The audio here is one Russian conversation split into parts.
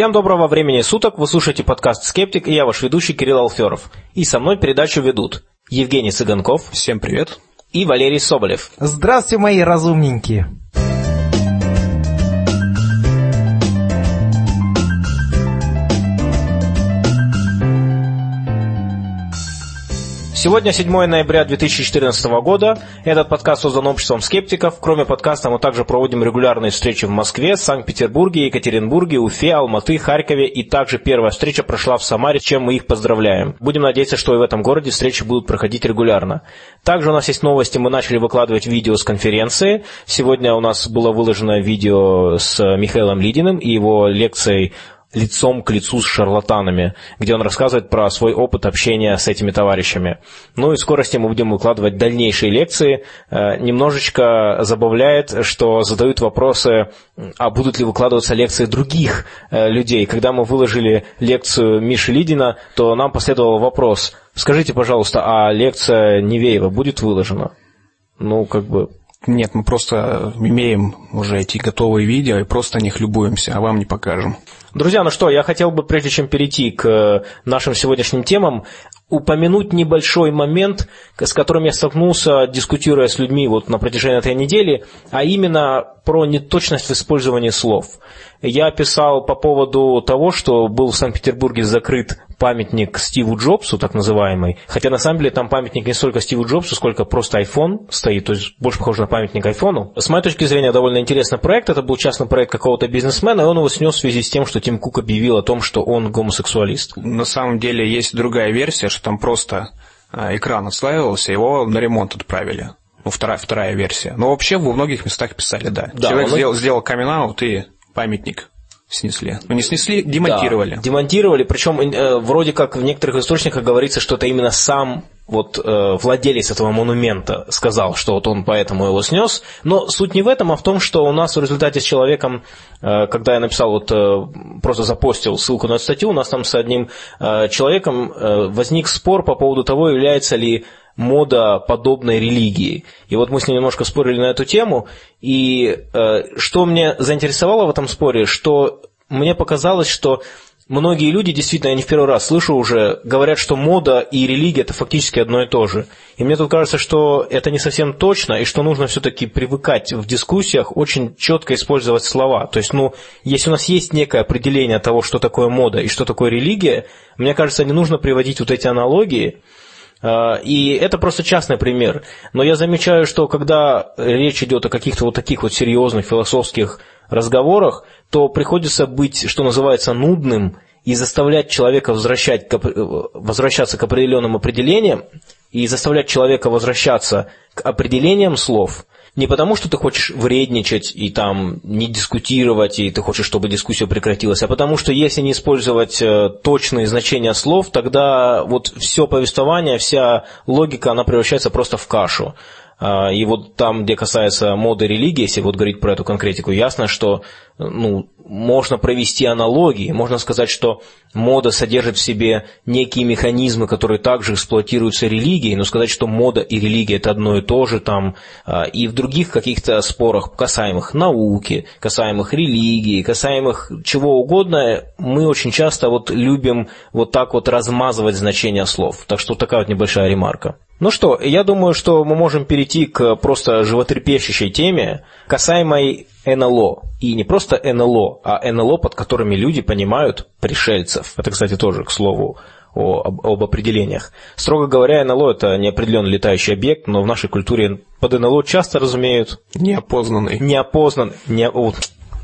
Всем доброго времени суток, вы слушаете подкаст «Скептик» и я ваш ведущий Кирилл Алферов. И со мной передачу ведут Евгений Цыганков. Всем привет. И Валерий Соболев. Здравствуйте, мои разумненькие. Сегодня 7 ноября 2014 года. Этот подкаст создан обществом скептиков. Кроме подкаста мы также проводим регулярные встречи в Москве, Санкт-Петербурге, Екатеринбурге, Уфе, Алматы, Харькове. И также первая встреча прошла в Самаре, чем мы их поздравляем. Будем надеяться, что и в этом городе встречи будут проходить регулярно. Также у нас есть новости. Мы начали выкладывать видео с конференции. Сегодня у нас было выложено видео с Михаилом Лидиным и его лекцией лицом к лицу с шарлатанами, где он рассказывает про свой опыт общения с этими товарищами. Ну и в скорости мы будем выкладывать дальнейшие лекции. Э, немножечко забавляет, что задают вопросы, а будут ли выкладываться лекции других э, людей. Когда мы выложили лекцию Миши Лидина, то нам последовал вопрос, скажите, пожалуйста, а лекция Невеева будет выложена? Ну, как бы, нет, мы просто имеем уже эти готовые видео и просто о них любуемся, а вам не покажем. Друзья, ну что, я хотел бы, прежде чем перейти к э, нашим сегодняшним темам, упомянуть небольшой момент, с которым я столкнулся, дискутируя с людьми вот на протяжении этой недели, а именно про неточность в использовании слов. Я писал по поводу того, что был в Санкт-Петербурге закрыт памятник Стиву Джобсу, так называемый, хотя на самом деле там памятник не столько Стиву Джобсу, сколько просто iPhone стоит, то есть больше похож на памятник айфону. С моей точки зрения, довольно интересный проект, это был частный проект какого-то бизнесмена, и он его снес в связи с тем, что Тим Кук объявил о том, что он гомосексуалист. На самом деле есть другая версия, что там просто а, экран отслаивался, его на ремонт отправили. Ну, вторая, вторая версия. Но вообще во многих местах писали, да. да Человек он... сделал, сделал камин и памятник снесли. Ну, не снесли, демонтировали. Да, демонтировали, причем э, вроде как в некоторых источниках говорится, что это именно сам вот э, владелец этого монумента сказал, что вот он поэтому его снес. Но суть не в этом, а в том, что у нас в результате с человеком, э, когда я написал, вот э, просто запостил ссылку на эту статью, у нас там с одним э, человеком э, возник спор по поводу того, является ли мода подобной религии. И вот мы с ним немножко спорили на эту тему, и э, что мне заинтересовало в этом споре, что мне показалось, что многие люди, действительно, я не в первый раз слышу уже, говорят, что мода и религия – это фактически одно и то же. И мне тут кажется, что это не совсем точно, и что нужно все-таки привыкать в дискуссиях очень четко использовать слова. То есть, ну, если у нас есть некое определение того, что такое мода и что такое религия, мне кажется, не нужно приводить вот эти аналогии, и это просто частный пример. Но я замечаю, что когда речь идет о каких-то вот таких вот серьезных философских разговорах, то приходится быть, что называется, нудным и заставлять человека возвращать, возвращаться к определенным определениям и заставлять человека возвращаться к определениям слов – не потому, что ты хочешь вредничать и там не дискутировать, и ты хочешь, чтобы дискуссия прекратилась, а потому что если не использовать э, точные значения слов, тогда вот все повествование, вся логика, она превращается просто в кашу. А, и вот там, где касается моды религии, если вот говорить про эту конкретику, ясно, что ну, можно провести аналогии, можно сказать, что мода содержит в себе некие механизмы, которые также эксплуатируются религией, но сказать, что мода и религия это одно и то же там, а, и в других каких-то спорах, касаемых науки, касаемых религии, касаемых чего угодно, мы очень часто вот любим вот так вот размазывать значение слов. Так что такая вот небольшая ремарка. Ну что, я думаю, что мы можем перейти к просто животрепещущей теме, касаемой НЛО. И не просто НЛО, а НЛО, под которыми люди понимают пришельцев. Это, кстати, тоже, к слову, о, об, об определениях. Строго говоря, НЛО – это неопределенный летающий объект, но в нашей культуре под НЛО часто разумеют... Неопознанный. Неопознанный. Не,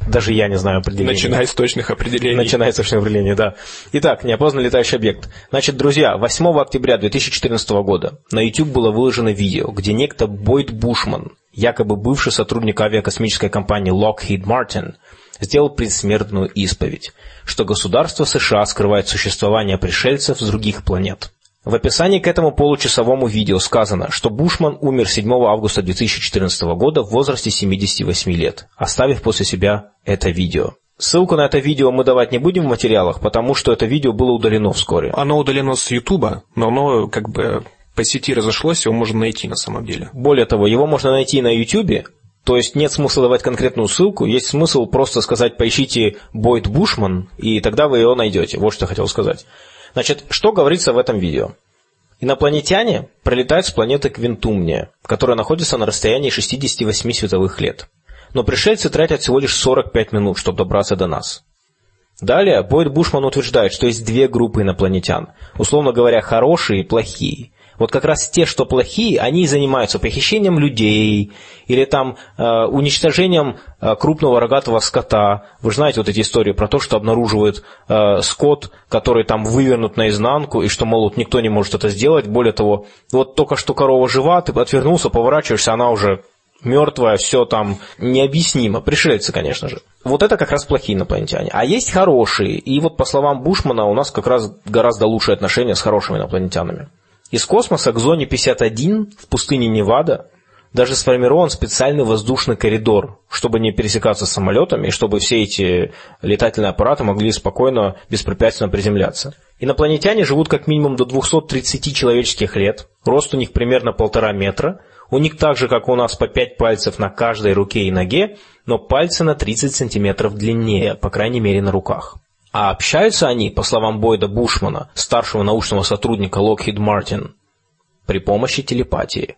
даже я не знаю определения. Начиная с точных определений. Начиная с точных определений, да. Итак, неопознанный летающий объект. Значит, друзья, 8 октября 2014 года на YouTube было выложено видео, где некто Бойд Бушман, якобы бывший сотрудник авиакосмической компании Lockheed Martin, сделал предсмертную исповедь, что государство США скрывает существование пришельцев с других планет. В описании к этому получасовому видео сказано, что Бушман умер 7 августа 2014 года в возрасте 78 лет, оставив после себя это видео. Ссылку на это видео мы давать не будем в материалах, потому что это видео было удалено вскоре. Оно удалено с Ютуба, но оно как бы по сети разошлось, его можно найти на самом деле. Более того, его можно найти на Ютубе, То есть нет смысла давать конкретную ссылку, есть смысл просто сказать поищите Бойд Бушман, и тогда вы его найдете. Вот что я хотел сказать. Значит, что говорится в этом видео? Инопланетяне прилетают с планеты Квинтумния, которая находится на расстоянии 68 световых лет. Но пришельцы тратят всего лишь 45 минут, чтобы добраться до нас. Далее Бойд Бушман утверждает, что есть две группы инопланетян, условно говоря, хорошие и плохие. Вот как раз те, что плохие, они занимаются похищением людей или там э, уничтожением э, крупного рогатого скота. Вы же знаете вот эти истории про то, что обнаруживают э, скот, который там вывернут наизнанку, и что, мол, вот никто не может это сделать. Более того, вот только что корова жива, ты отвернулся, поворачиваешься, она уже мертвая, все там необъяснимо. Пришельцы, конечно же. Вот это как раз плохие инопланетяне. А есть хорошие. И вот по словам Бушмана у нас как раз гораздо лучшие отношения с хорошими инопланетянами. Из космоса к зоне 51 в пустыне Невада даже сформирован специальный воздушный коридор, чтобы не пересекаться с самолетами, и чтобы все эти летательные аппараты могли спокойно, беспрепятственно приземляться. Инопланетяне живут как минимум до 230 человеческих лет, рост у них примерно полтора метра, у них так же, как у нас, по 5 пальцев на каждой руке и ноге, но пальцы на 30 сантиметров длиннее, по крайней мере на руках. А общаются они, по словам Бойда Бушмана, старшего научного сотрудника Lockheed Martin, при помощи телепатии.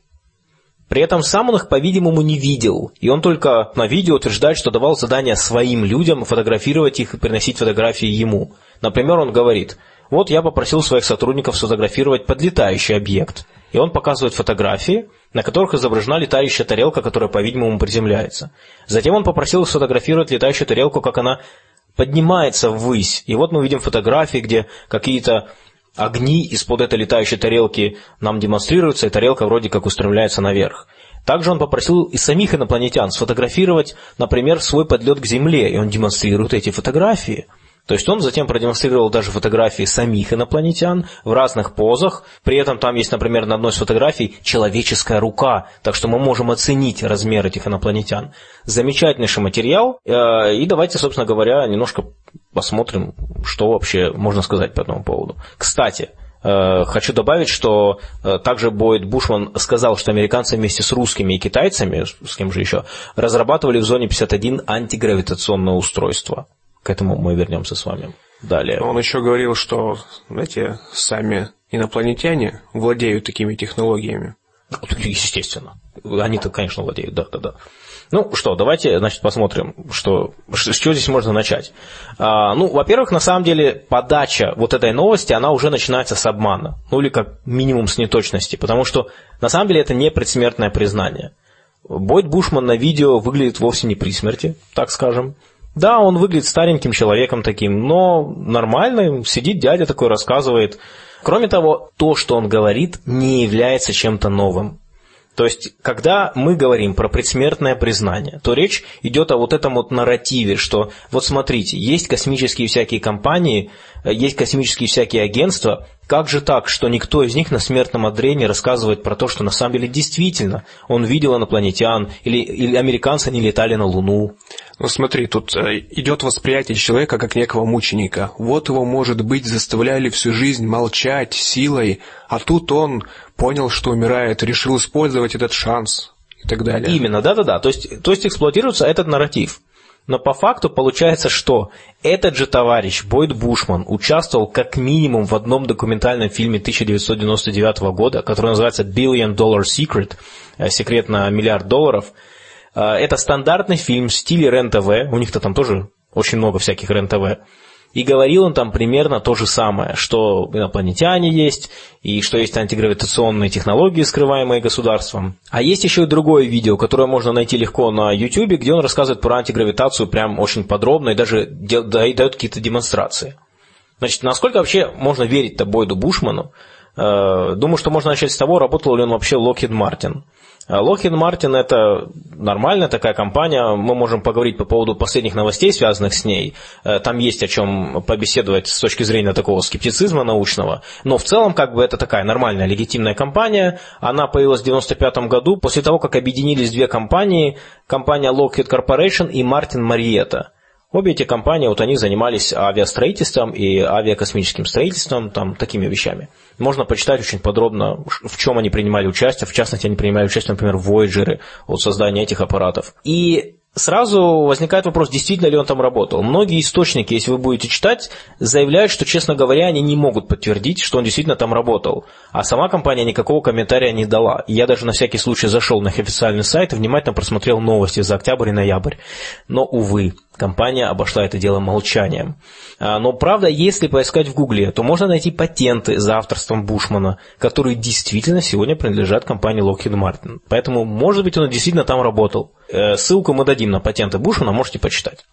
При этом сам он их, по-видимому, не видел, и он только на видео утверждает, что давал задание своим людям фотографировать их и приносить фотографии ему. Например, он говорит, вот я попросил своих сотрудников сфотографировать подлетающий объект, и он показывает фотографии, на которых изображена летающая тарелка, которая, по-видимому, приземляется. Затем он попросил сфотографировать летающую тарелку, как она поднимается ввысь. И вот мы видим фотографии, где какие-то огни из-под этой летающей тарелки нам демонстрируются, и тарелка вроде как устремляется наверх. Также он попросил и самих инопланетян сфотографировать, например, свой подлет к Земле, и он демонстрирует эти фотографии – то есть он затем продемонстрировал даже фотографии самих инопланетян в разных позах. При этом там есть, например, на одной из фотографий человеческая рука, так что мы можем оценить размер этих инопланетян. Замечательнейший материал. Э, и давайте, собственно говоря, немножко посмотрим, что вообще можно сказать по этому поводу. Кстати, э, Хочу добавить, что э, также Бойд Бушман сказал, что американцы вместе с русскими и китайцами, с кем же еще, разрабатывали в зоне 51 антигравитационное устройство. К этому мы вернемся с вами далее. Он еще говорил, что, знаете, сами инопланетяне владеют такими технологиями. Естественно. Они-то, конечно, владеют, да, да, да. Ну что, давайте, значит, посмотрим, что, с чего здесь можно начать. А, ну, во-первых, на самом деле, подача вот этой новости, она уже начинается с обмана. Ну, или как минимум с неточности. Потому что, на самом деле, это не предсмертное признание. Бойд Бушман на видео выглядит вовсе не при смерти, так скажем. Да, он выглядит стареньким человеком таким, но нормальным, сидит дядя такой, рассказывает. Кроме того, то, что он говорит, не является чем-то новым. То есть, когда мы говорим про предсмертное признание, то речь идет о вот этом вот нарративе, что вот смотрите, есть космические всякие компании, есть космические всякие агентства, как же так, что никто из них на смертном одре не рассказывает про то, что на самом деле действительно он видел инопланетян, или, или американцы не летали на Луну? Ну смотри, тут э, идет восприятие человека как некого мученика. Вот его, может быть, заставляли всю жизнь молчать силой, а тут он понял, что умирает, решил использовать этот шанс и так далее. Именно, да-да-да. То есть, то есть эксплуатируется этот нарратив. Но по факту получается, что этот же товарищ, Бойд Бушман, участвовал как минимум в одном документальном фильме 1999 года, который называется «Billion Dollar Secret», э, «Секрет на миллиард долларов», это стандартный фильм в стиле РЕН-ТВ, у них-то там тоже очень много всяких РЕН-ТВ. И говорил он там примерно то же самое, что инопланетяне есть, и что есть антигравитационные технологии, скрываемые государством. А есть еще и другое видео, которое можно найти легко на YouTube, где он рассказывает про антигравитацию прям очень подробно и даже дает какие-то демонстрации. Значит, насколько вообще можно верить-то Бойду Бушману? Э, думаю, что можно начать с того, работал ли он вообще Lockheed Martin. Lockheed Martin это нормальная такая компания, мы можем поговорить по поводу последних новостей, связанных с ней. Э, там есть о чем побеседовать с точки зрения такого скептицизма научного. Но в целом как бы это такая нормальная, легитимная компания. Она появилась в 1995 году после того, как объединились две компании, компания Lockheed Corporation и Martin Marietta. Обе эти компании, вот они занимались авиастроительством и авиакосмическим строительством, там, такими вещами. Можно почитать очень подробно, в чем они принимали участие. В частности, они принимали участие, например, в Voyager, от создания этих аппаратов. И сразу возникает вопрос, действительно ли он там работал. Многие источники, если вы будете читать, заявляют, что, честно говоря, они не могут подтвердить, что он действительно там работал. А сама компания никакого комментария не дала. Я даже на всякий случай зашел на их официальный сайт и внимательно просмотрел новости за октябрь и ноябрь. Но, увы, компания обошла это дело молчанием. А, но правда, если поискать в Гугле, то можно найти патенты за авторством Бушмана, которые действительно сегодня принадлежат компании Lockheed Martin. Поэтому, может быть, он действительно там работал. Э, ссылку мы дадим на патенты Бушмана, можете почитать.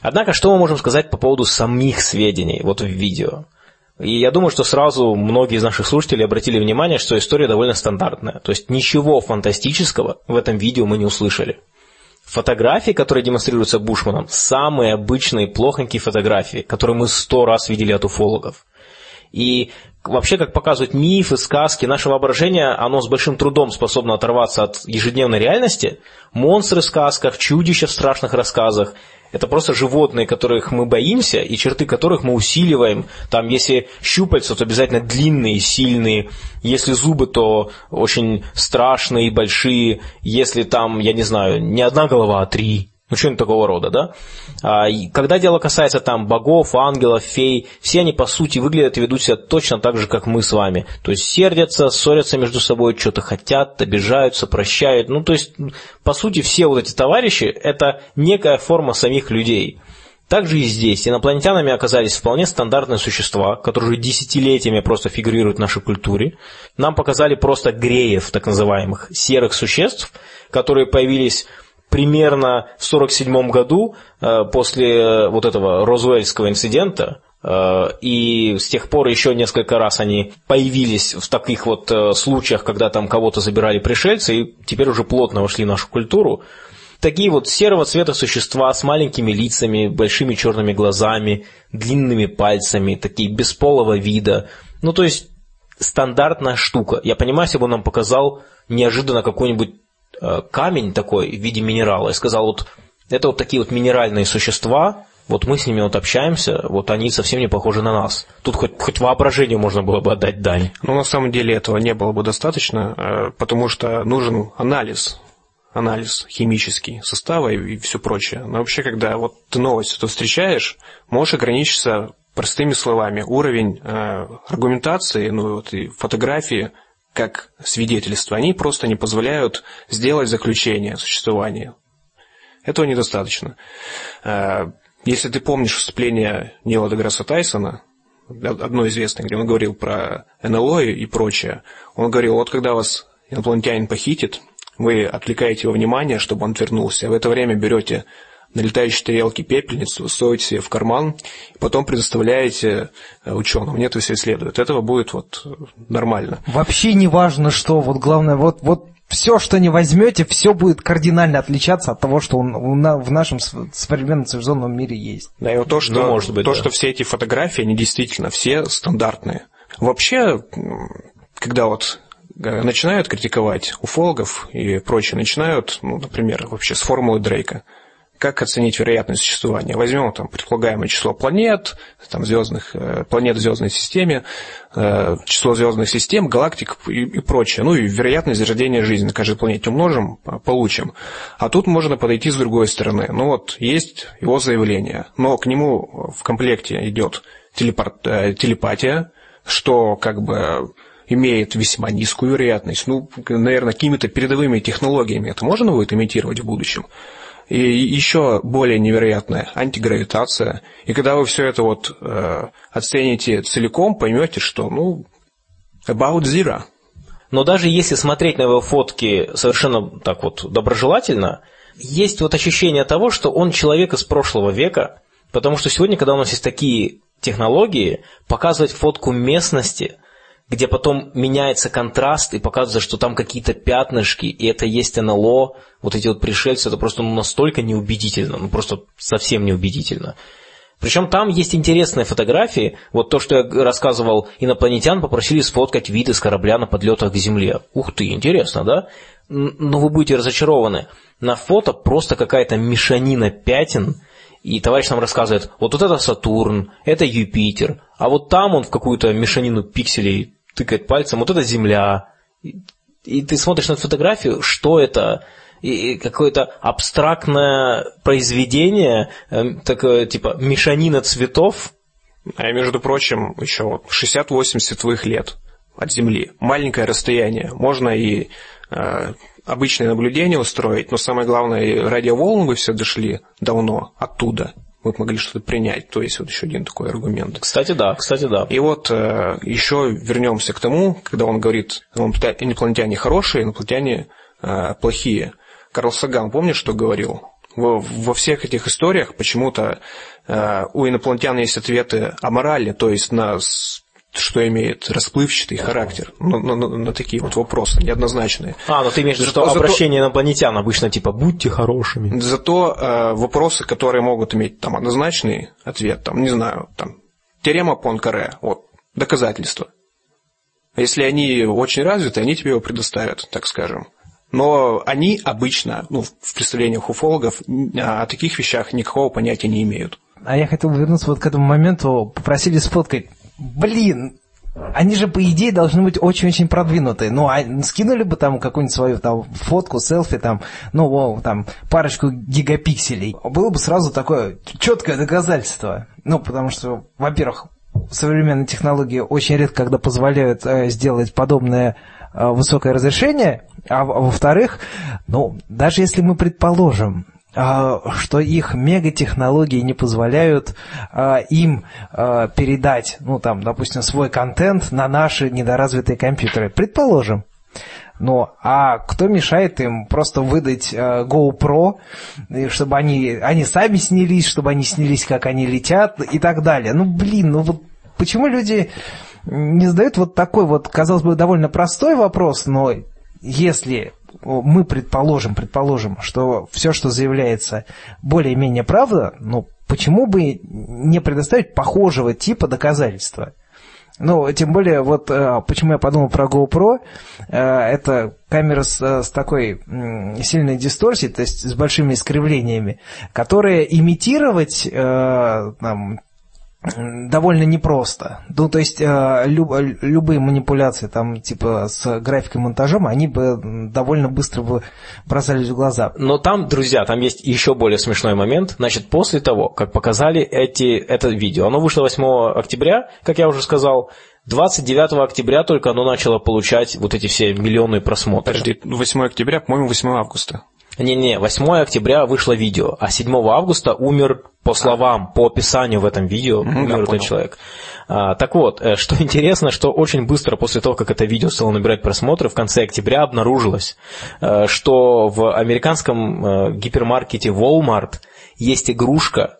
Однако, что мы можем сказать по поводу самих сведений вот в видео? И я думаю, что сразу многие из наших слушателей обратили внимание, что история довольно стандартная. То есть ничего фантастического в этом видео мы не услышали. Фотографии, которые демонстрируются Бушманом, самые обычные плохонькие фотографии, которые мы сто раз видели от уфологов. И вообще, как показывают мифы, сказки, наше воображение, оно с большим трудом способно оторваться от ежедневной реальности. Монстры в сказках, чудища в страшных рассказах – это просто животные, которых мы боимся, и черты которых мы усиливаем. Там, если щупальца, то обязательно длинные, сильные. Если зубы, то очень страшные и большие. Если там, я не знаю, не одна голова, а три. Ну, что-нибудь такого рода, да? А, когда дело касается там богов, ангелов, фей, все они, по сути, выглядят и ведут себя точно так же, как мы с вами. То есть сердятся, ссорятся между собой, что-то хотят, обижаются, прощают. Ну, то есть, по сути, все вот эти товарищи – это некая форма самих людей. Также и здесь инопланетянами оказались вполне стандартные существа, которые уже десятилетиями просто фигурируют в нашей культуре. Нам показали просто греев, так называемых, серых существ, которые появились примерно в 1947 году, э, после э, вот этого Розуэльского инцидента, э, и с тех пор еще несколько раз они появились в таких вот случаях, когда там кого-то забирали пришельцы, и теперь уже плотно вошли в нашу культуру. Такие вот серого цвета существа с маленькими лицами, большими черными глазами, длинными пальцами, такие бесполого вида. Ну, то есть, стандартная штука. Я понимаю, если бы он нам показал неожиданно какой-нибудь Э, камень такой в виде минерала и сказал, вот это вот такие вот минеральные существа, вот мы с ними вот общаемся, вот они совсем не похожи на нас. Тут хоть, хоть воображению можно было бы отдать дань. Ну, на самом деле этого не было бы достаточно, э, потому что нужен анализ, анализ химический состава и, и все прочее. Но вообще, когда вот ты новость эту встречаешь, можешь ограничиться простыми словами. Уровень э, аргументации, ну вот и фотографии – как свидетельства, они просто не позволяют сделать заключение о существовании. Этого недостаточно. Э, если ты помнишь выступление Нила Деграсса Тайсона, одно известное, где он говорил про НЛО и прочее, он говорил, вот когда вас инопланетянин похитит, вы отвлекаете его внимание, чтобы он вернулся. В это время берете на летающей тарелке пепельницу, суете себе в карман, и потом предоставляете э, ученым. Нет, все исследуют. Этого будет вот нормально. Вообще не важно, что. Вот главное, вот, вот все, что не возьмете, все будет кардинально отличаться от того, что в нашем современном цивилизованном мире есть. Да, и вот то, что, ну, может быть, то, да. что все эти фотографии, они действительно все стандартные. Вообще, когда вот э, начинают критиковать уфологов и прочее, начинают, ну, например, вообще с формулы Дрейка – как оценить вероятность существования? Возьмем там предполагаемое число планет, там, звездных, э, планет в звездной системе, э, число звездных систем, галактик и, и прочее. Ну и вероятность зарождения жизни на каждой планете умножим, получим. А тут можно подойти с другой стороны. Ну вот, есть его заявление, но к нему в комплекте идет телепорт, э, телепатия, что как бы имеет весьма низкую вероятность. Ну, наверное, какими-то передовыми технологиями это можно будет имитировать в будущем. И еще более невероятная антигравитация. И когда вы все это вот э, оцените целиком, поймете, что, ну, about zero. Но даже если смотреть на его фотки совершенно так вот доброжелательно, есть вот ощущение того, что он человек из прошлого века, потому что сегодня, когда у нас есть такие технологии, показывать фотку местности – где потом меняется контраст и показывается, что там какие-то пятнышки, и это есть НЛО, вот эти вот пришельцы, это просто ну, настолько неубедительно, ну просто совсем неубедительно. Причем там есть интересные фотографии. Вот то, что я рассказывал, инопланетян попросили сфоткать виды с корабля на подлетах к Земле. Ух ты, интересно, да? Но вы будете разочарованы. На фото просто какая-то мешанина пятен, и товарищ нам рассказывает, вот, вот это Сатурн, это Юпитер, а вот там он в какую-то мешанину пикселей тыкает пальцем, вот это Земля. И, и ты смотришь на фотографию, что это, и какое-то абстрактное произведение, э, такое типа мешанина цветов. А между прочим, еще 68 световых лет от Земли. Маленькое расстояние. Можно и э, обычное наблюдение устроить, но самое главное, радиоволны вы все дошли давно оттуда. Мы могли что-то принять. То есть вот еще один такой аргумент. Кстати, да, кстати, да. И вот э, еще вернемся к тому, когда он говорит, инопланетяне хорошие, инопланетяне э, плохие. Карл Саган, помнишь, что говорил? Во, во всех этих историях почему-то э, у инопланетян есть ответы о морали, то есть на что имеет расплывчатый характер на, на, на, на такие вот вопросы, неоднозначные. А, ну ты имеешь в виду, что зато, обращение инопланетян обычно типа «будьте хорошими». Зато э, вопросы, которые могут иметь там однозначный ответ, там, не знаю, там, теорема Понкаре, вот, доказательства. Если они очень развиты, они тебе его предоставят, так скажем. Но они обычно, ну, в представлениях уфологов, о таких вещах никакого понятия не имеют. А я хотел вернуться вот к этому моменту, попросили сфоткать. Блин, они же, по идее, должны быть очень-очень продвинутые. Ну, а скинули бы там какую-нибудь свою там фотку, селфи, там, ну, о, там, парочку гигапикселей. Было бы сразу такое четкое доказательство. Ну, потому что, во-первых, современные технологии очень редко, когда позволяют э, сделать подобное э, высокое разрешение, а, во-вторых, ну, даже если мы предположим, что их мегатехнологии не позволяют а, им а, передать, ну там, допустим, свой контент на наши недоразвитые компьютеры. Предположим. Ну, а кто мешает им просто выдать э, GoPro, чтобы они, они сами снялись, чтобы они снялись, как они летят и так далее. Ну, блин, ну вот почему люди не задают вот такой вот, казалось бы, довольно простой вопрос, но если мы предположим, предположим, что все, что заявляется, более-менее правда, ну, почему бы не предоставить похожего типа доказательства? Ну, тем более, вот э, почему я подумал про GoPro, э, это камера с, с такой сильной дисторсией, то есть с большими искривлениями, которые имитировать э, там, довольно непросто. Ну, то есть э, люб, любые манипуляции там типа с графикой монтажом, они бы довольно быстро бы бросались в глаза. Но там, друзья, там есть еще более смешной момент. Значит, после того, как показали эти, это видео, оно вышло 8 октября, как я уже сказал, 29 октября только оно начало получать вот эти все миллионы просмотров. Подожди, 8 октября, по-моему, 8 августа. Не-не, 8 октября вышло видео, а 7 августа умер, по словам, по описанию в этом видео, умер да, этот понял. человек. А, так вот, э, что интересно, что очень быстро после того, как это видео стало набирать просмотры, в конце октября обнаружилось, э, что в американском э, гипермаркете Walmart есть игрушка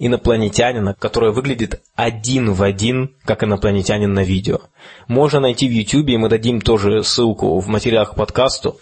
инопланетянина, которая выглядит один в один, как инопланетянин на видео. Можно найти в YouTube, и мы дадим тоже ссылку в материалах к подкасту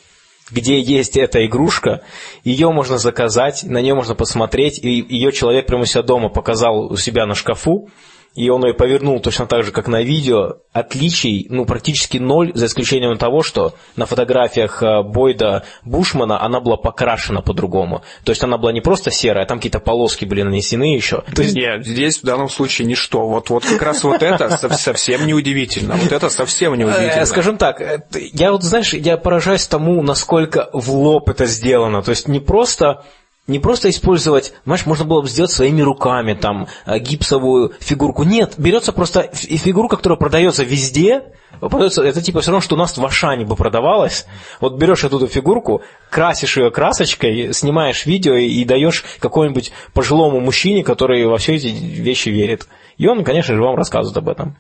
где есть эта игрушка, ее можно заказать, на нее можно посмотреть, и ее человек прямо у себя дома показал у себя на шкафу, и он ее повернул точно так же, как на видео. Отличий, ну, практически ноль, за исключением того, что на фотографиях э, Бойда Бушмана она была покрашена по-другому. То есть она была не просто серая, а там какие-то полоски были нанесены еще. То есть... Нет, здесь в данном случае ничто. Вот, вот как раз вот это совсем неудивительно. Вот это совсем неудивительно. Э, скажем так, э, я вот, знаешь, я поражаюсь тому, насколько в лоб это сделано. То есть не просто не просто использовать, знаешь, можно было бы сделать своими руками, там, э, гипсовую фигурку. Нет, берется просто фигурка, которая продается везде, это типа все равно, что у нас в Ашане бы продавалось. Вот берешь эту фигурку, красишь ее красочкой, снимаешь видео и даешь какому-нибудь пожилому мужчине, который во все эти вещи верит. И он, конечно же, вам рассказывает об этом.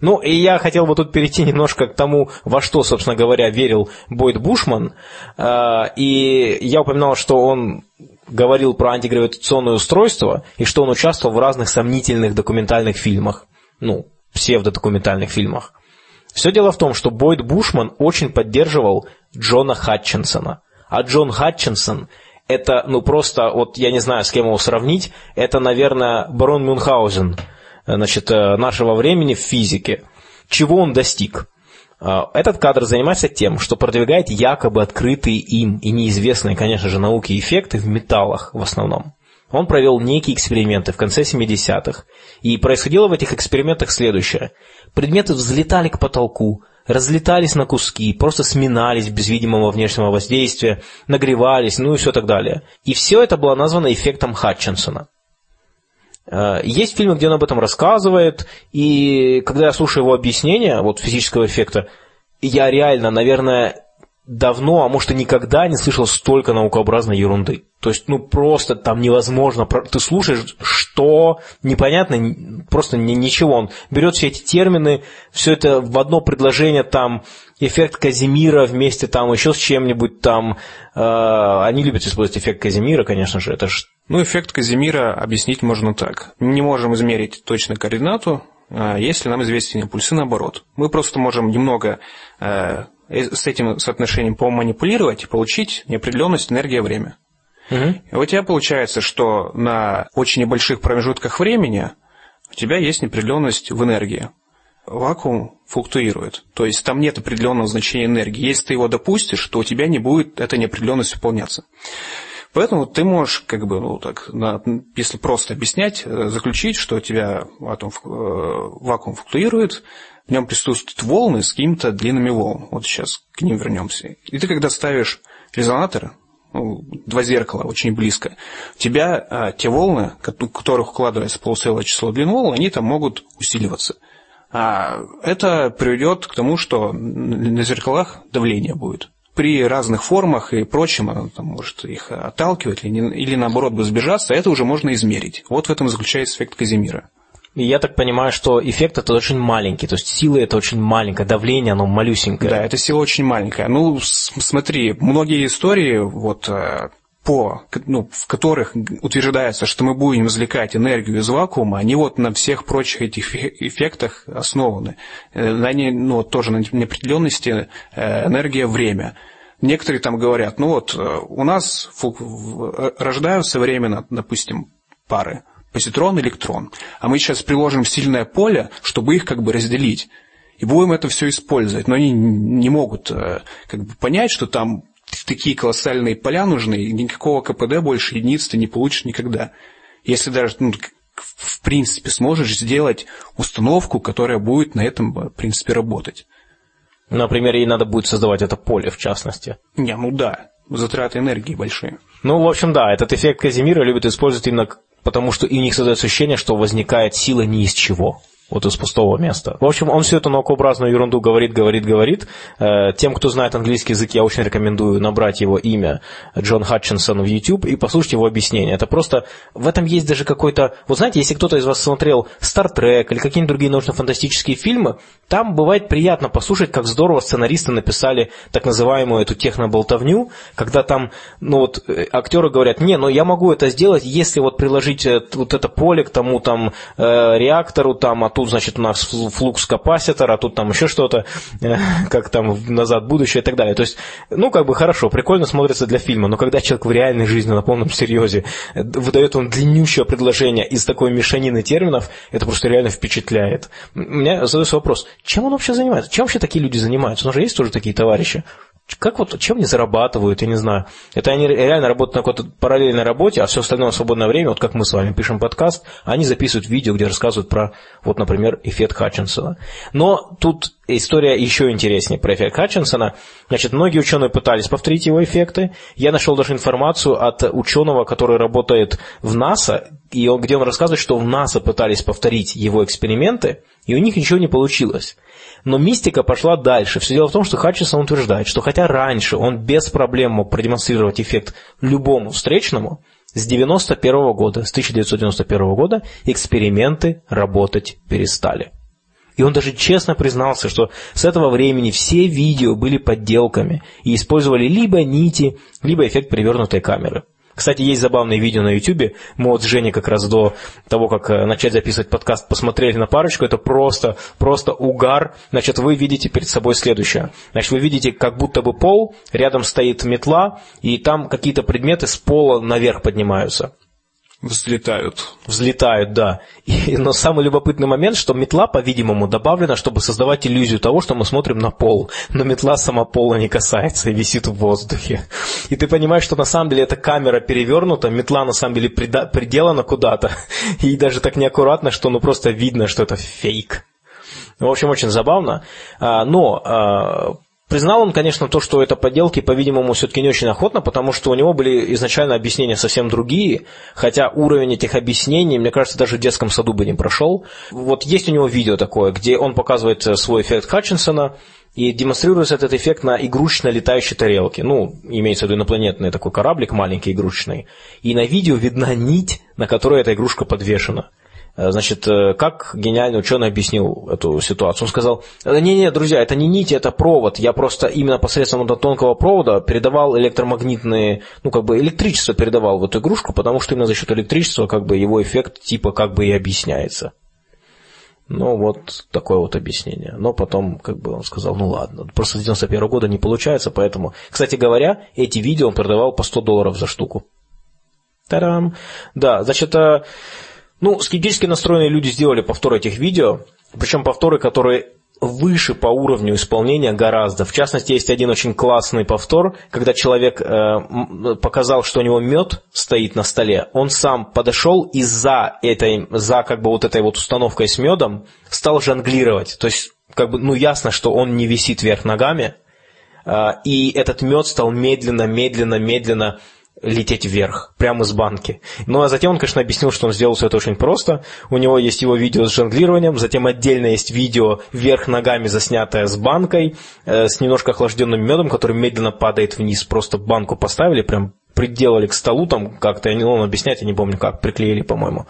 Ну, и я хотел бы тут перейти немножко к тому, во что, собственно говоря, верил Бойд Бушман. Э, и я упоминал, что он говорил про антигравитационное устройство и что он участвовал в разных сомнительных документальных фильмах, ну, псевдодокументальных фильмах. Все дело в том, что Бойд Бушман очень поддерживал Джона Хатчинсона. А Джон Хатчинсон это, ну, просто, вот я не знаю, с кем его сравнить, это, наверное, барон Мюнхгаузен, значит, э, нашего времени в физике. Чего он достиг? А, этот кадр занимается тем, что продвигает якобы открытые им и неизвестные, конечно же, науке эффекты в металлах в основном. Он провел некие эксперименты в конце 70-х. И происходило в этих экспериментах следующее. Предметы взлетали к потолку, разлетались на куски, просто сминались без видимого внешнего воздействия, нагревались, ну и все так далее. И все это было названо эффектом Хатчинсона. Э, есть фильмы, где он об этом рассказывает, и когда я слушаю его объяснение вот физического эффекта, я реально, наверное, давно, а может и никогда не слышал столько наукообразной ерунды. То есть, ну, просто там невозможно. Ты слушаешь, что непонятно, просто ничего. Он берет все эти термины, все это в одно предложение, там, эффект Казимира вместе там еще с чем-нибудь там. Э, они любят использовать эффект Казимира, конечно же, это ж... Ну, эффект Казимира объяснить можно так. Не можем измерить точно координату, э, если нам известен импульсы наоборот. Мы просто можем немного э, с этим соотношением поманипулировать и получить неопределенность энергия-время. Угу. И у тебя получается, что на очень небольших промежутках времени у тебя есть неопределенность в энергии. Вакуум флуктуирует. То есть там нет определенного значения энергии. Если ты его допустишь, то у тебя не будет эта неопределенность выполняться. Поэтому ты можешь, как бы, ну, так, на, если просто объяснять, э, заключить, что у тебя атом, э, вакуум флуктуирует, в нем присутствуют волны с какими-то длинными волн. Вот сейчас к ним вернемся. И ты, когда ставишь резонатор, ну, два зеркала очень близко, у тебя а, те волны, у которых укладывается полуцелое число длин волн, они там могут усиливаться. А это приведет к тому, что на зеркалах давление будет. При разных формах и прочем, оно там может их отталкивать или, или наоборот бы сбежаться, это уже можно измерить. Вот в этом заключается эффект Казимира. И я так понимаю, что эффект это очень маленький, то есть сила это очень маленькая, давление оно малюсенькое. Да, эта сила очень маленькая. Ну, смотри, многие истории, вот э, по, ну, в которых утверждается, что мы будем извлекать энергию из вакуума, они вот на всех прочих этих эффектах основаны. Э, они, ну, тоже на неопределенности э, энергия, время. Некоторые там говорят, ну вот, у нас рождаются временно, допустим, пары позитрон, электрон. А мы сейчас приложим сильное поле, чтобы их как бы разделить. И будем это все использовать. Но они не могут э, как бы понять, что там такие колоссальные поля нужны, никакого КПД больше единиц ты не получишь никогда. Если даже ну, в принципе сможешь сделать установку, которая будет на этом в принципе работать. Например, ей надо будет создавать это поле, в частности. Не, ну да, затраты энергии большие. Ну, в общем, да, этот эффект Казимира любят использовать именно потому что у них создается ощущение, что возникает сила ни из чего вот из пустого места. В общем, он всю эту наукообразную ерунду говорит, говорит, говорит. Э, тем, кто знает английский язык, я очень рекомендую набрать его имя Джон Хатчинсон в YouTube и послушать его объяснение. Это просто... В этом есть даже какой-то... Вот знаете, если кто-то из вас смотрел Star Trek или какие-нибудь другие научно-фантастические фильмы, там бывает приятно послушать, как здорово сценаристы написали так называемую эту техноболтовню, когда там, ну вот, э, актеры говорят, не, но я могу это сделать, если вот приложить э, вот это поле к тому там реактору, там, а тут тут, значит, у нас флукс капаситор, а тут там еще что-то, э, как там назад будущее и так далее. То есть, ну, как бы хорошо, прикольно смотрится для фильма, но когда человек в реальной жизни на полном серьезе э, выдает он длиннющее предложение из такой мешанины терминов, это просто реально впечатляет. У меня задается вопрос, чем он вообще занимается? Чем вообще такие люди занимаются? У нас же есть тоже такие товарищи. Как вот, чем они зарабатывают, я не знаю. Это они реально работают на какой-то параллельной работе, а все остальное свободное время, вот как мы с вами пишем подкаст, они записывают видео, где рассказывают про, вот, например, эффект Хатчинсона. Но тут история еще интереснее про эффект Хатчинсона. Значит, многие ученые пытались повторить его эффекты. Я нашел даже информацию от ученого, который работает в НАСА, и он, где он рассказывает, что в НАСА пытались повторить его эксперименты, и у них ничего не получилось. Но мистика пошла дальше. Все дело в том, что Хатчинсон утверждает, что хотя раньше он без проблем мог продемонстрировать эффект любому встречному, с 91 года, с 1991 года эксперименты работать перестали. И он даже честно признался, что с этого времени все видео были подделками и использовали либо нити, либо эффект перевернутой камеры. Кстати, есть забавные видео на YouTube. Мы вот с Женей как раз до того, как э, начать записывать подкаст, посмотрели на парочку. Это просто, просто угар. Значит, вы видите перед собой следующее. Значит, вы видите как будто бы пол, рядом стоит метла, и там какие-то предметы с пола наверх поднимаются. Взлетают. Взлетают, да. И, но самый любопытный момент, что метла, по-видимому, добавлена, чтобы создавать иллюзию того, что мы смотрим на пол. Но метла сама пола не касается и висит в воздухе. И ты понимаешь, что на самом деле эта камера перевернута, метла на самом деле прида- приделана куда-то. И даже так неаккуратно, что ну просто видно, что это фейк. В общем, очень забавно. А, но а, Признал он, конечно, то, что это подделки, по-видимому, все-таки не очень охотно, потому что у него были изначально объяснения совсем другие, хотя уровень этих объяснений, мне кажется, даже в детском саду бы не прошел. Вот есть у него видео такое, где он показывает свой эффект Хатчинсона, и демонстрируется этот эффект на игрушечной летающей тарелке. Ну, имеется в виду инопланетный такой кораблик маленький игрушечный. И на видео видна нить, на которой эта игрушка подвешена. Э, значит, э, как гениальный ученый объяснил эту ситуацию? Он сказал, не-не, друзья, это не нить, это провод. Я просто именно посредством этого тонкого провода передавал электромагнитные, ну, как бы электричество передавал в эту игрушку, потому что именно за счет электричества, как бы, его эффект типа как бы и объясняется. Ну, вот такое вот объяснение. Но потом, как бы, он сказал, ну ладно, просто с 91 года не получается, поэтому... Кстати говоря, эти видео он продавал по 100 долларов за штуку. Тарам. Да, значит, э, ну, скептически настроенные люди сделали повтор этих видео, причем повторы, которые выше по уровню исполнения гораздо. В частности, есть один очень классный повтор, когда человек э, показал, что у него мед стоит на столе, он сам подошел и за этой, за как бы вот этой вот установкой с медом стал жонглировать. То есть, как бы, ну ясно, что он не висит вверх ногами, э, и этот мед стал медленно, медленно, медленно лететь вверх, прямо из банки. Ну а затем он, конечно, объяснил, что он сделал все это очень просто. У него есть его видео с жонглированием, затем отдельно есть видео вверх ногами заснятое с банкой, э, с немножко охлажденным медом, который медленно падает вниз. Просто банку поставили, прям приделали к столу там как-то, я не он объяснять, я не помню как, приклеили, по-моему.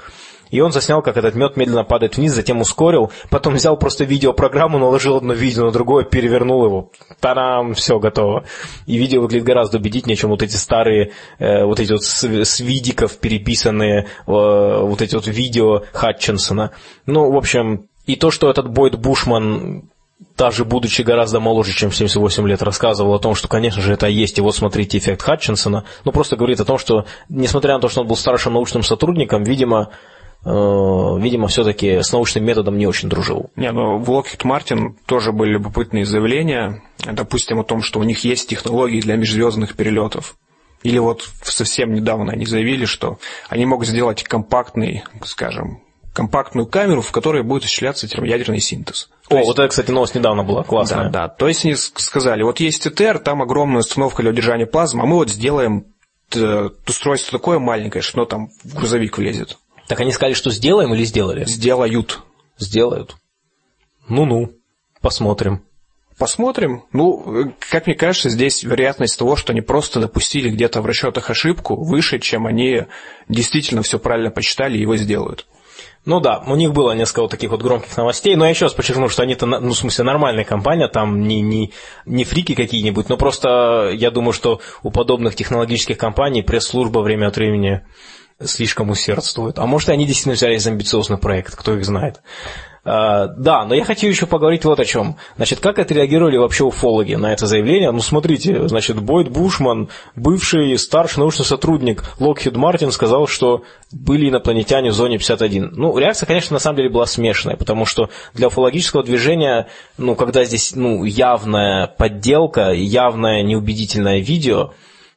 И он заснял, как этот мед медленно падает вниз, затем ускорил, потом взял просто видеопрограмму, наложил одно видео на другое, перевернул его. Тарам, все готово. И видео выглядит гораздо убедительнее, чем вот эти старые, э, вот эти вот с, с видиков переписанные, э, вот эти вот видео Хатчинсона. Ну, в общем, и то, что этот Бойд Бушман даже будучи гораздо моложе, чем в 78 лет, рассказывал о том, что, конечно же, это есть, и вот смотрите эффект Хатчинсона, но просто говорит о том, что, несмотря на то, что он был старшим научным сотрудником, видимо, видимо, все-таки с научным методом не очень дружил. Не, ну в Lockheed Martin тоже были любопытные заявления, допустим, о том, что у них есть технологии для межзвездных перелетов. Или вот совсем недавно они заявили, что они могут сделать компактный, скажем, компактную камеру, в которой будет осуществляться термоядерный синтез. То О, есть... вот это, кстати, новость недавно была, классная. Да, да. То есть они сказали, вот есть ТТР, там огромная установка для удержания плазмы, а мы вот сделаем э, устройство такое маленькое, что оно там в грузовик влезет. Так они сказали, что сделаем или сделали? Сделают. Сделают. Ну-ну, посмотрим. Посмотрим. Ну, как мне кажется, здесь вероятность того, что они просто допустили где-то в расчетах ошибку, выше, чем они действительно все правильно посчитали и его сделают. Ну да, у них было несколько вот таких вот громких новостей, но я еще раз подчеркну, что они-то, ну, в смысле, нормальная компания, там не, не, не фрики какие-нибудь, но просто я думаю, что у подобных технологических компаний пресс-служба время от времени слишком усердствуют. А может, они действительно взялись за амбициозный проект, кто их знает. Uh, да, но я хочу еще поговорить вот о чем. Значит, как отреагировали вообще уфологи на это заявление? Ну, смотрите, значит, Бойд Бушман, бывший старший научный сотрудник Lockheed Martin, сказал, что были инопланетяне в зоне 51. Ну, реакция, конечно, на самом деле была смешанная, потому что для уфологического движения, ну, когда здесь, ну, явная подделка, явное неубедительное видео,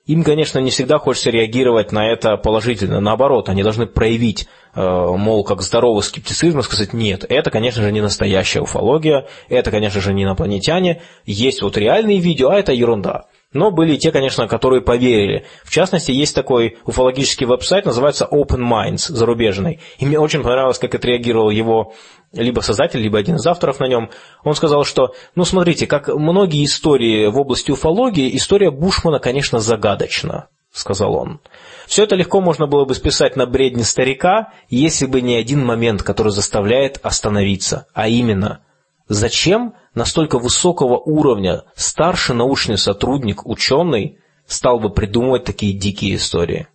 им, конечно, не всегда хочется реагировать на это положительно. Наоборот, они должны проявить, э, мол, как здоровый скептицизм и сказать, нет, это, конечно же, не настоящая уфология, это, конечно же, не инопланетяне, есть вот реальные видео, а это ерунда. Но были и те, конечно, которые поверили. В частности, есть такой уфологический веб-сайт, называется Open Minds, зарубежный. И мне очень понравилось, как отреагировал его либо создатель, либо один из авторов на нем. Он сказал, что, ну, смотрите, как многие истории в области уфологии, история Бушмана, конечно, загадочна, сказал он. Все это легко можно было бы списать на бредни старика, если бы не один момент, который заставляет остановиться, а именно – Зачем настолько высокого уровня старший научный сотрудник, ученый, стал бы придумывать такие дикие истории?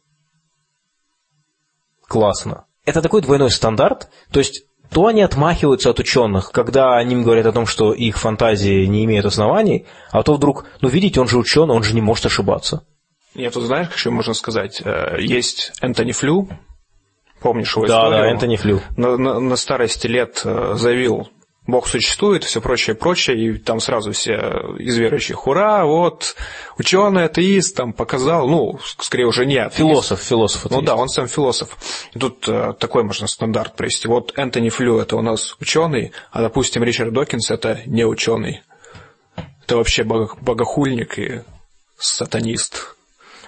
Классно. Это такой двойной стандарт, то есть то они отмахиваются от ученых, когда они им говорят о том, что их фантазии не имеют оснований, а то вдруг, ну видите, он же ученый, он же не может ошибаться. Я тут знаешь, что можно сказать? Э, есть Энтони Флю, Помнишь его да, историю? Да, Энтони Флю. На, на, на старости лет э, заявил, Бог существует, все прочее, прочее, и там сразу все из верующих, ура, вот, ученый, атеист, там показал, ну, скорее уже не атеист. Философ, философ. Атеист. Ну да, он сам философ. И тут э, такой можно стандарт привести. Вот Энтони Флю это у нас ученый, а, допустим, Ричард Докинс это не ученый. Это вообще богохульник и сатанист.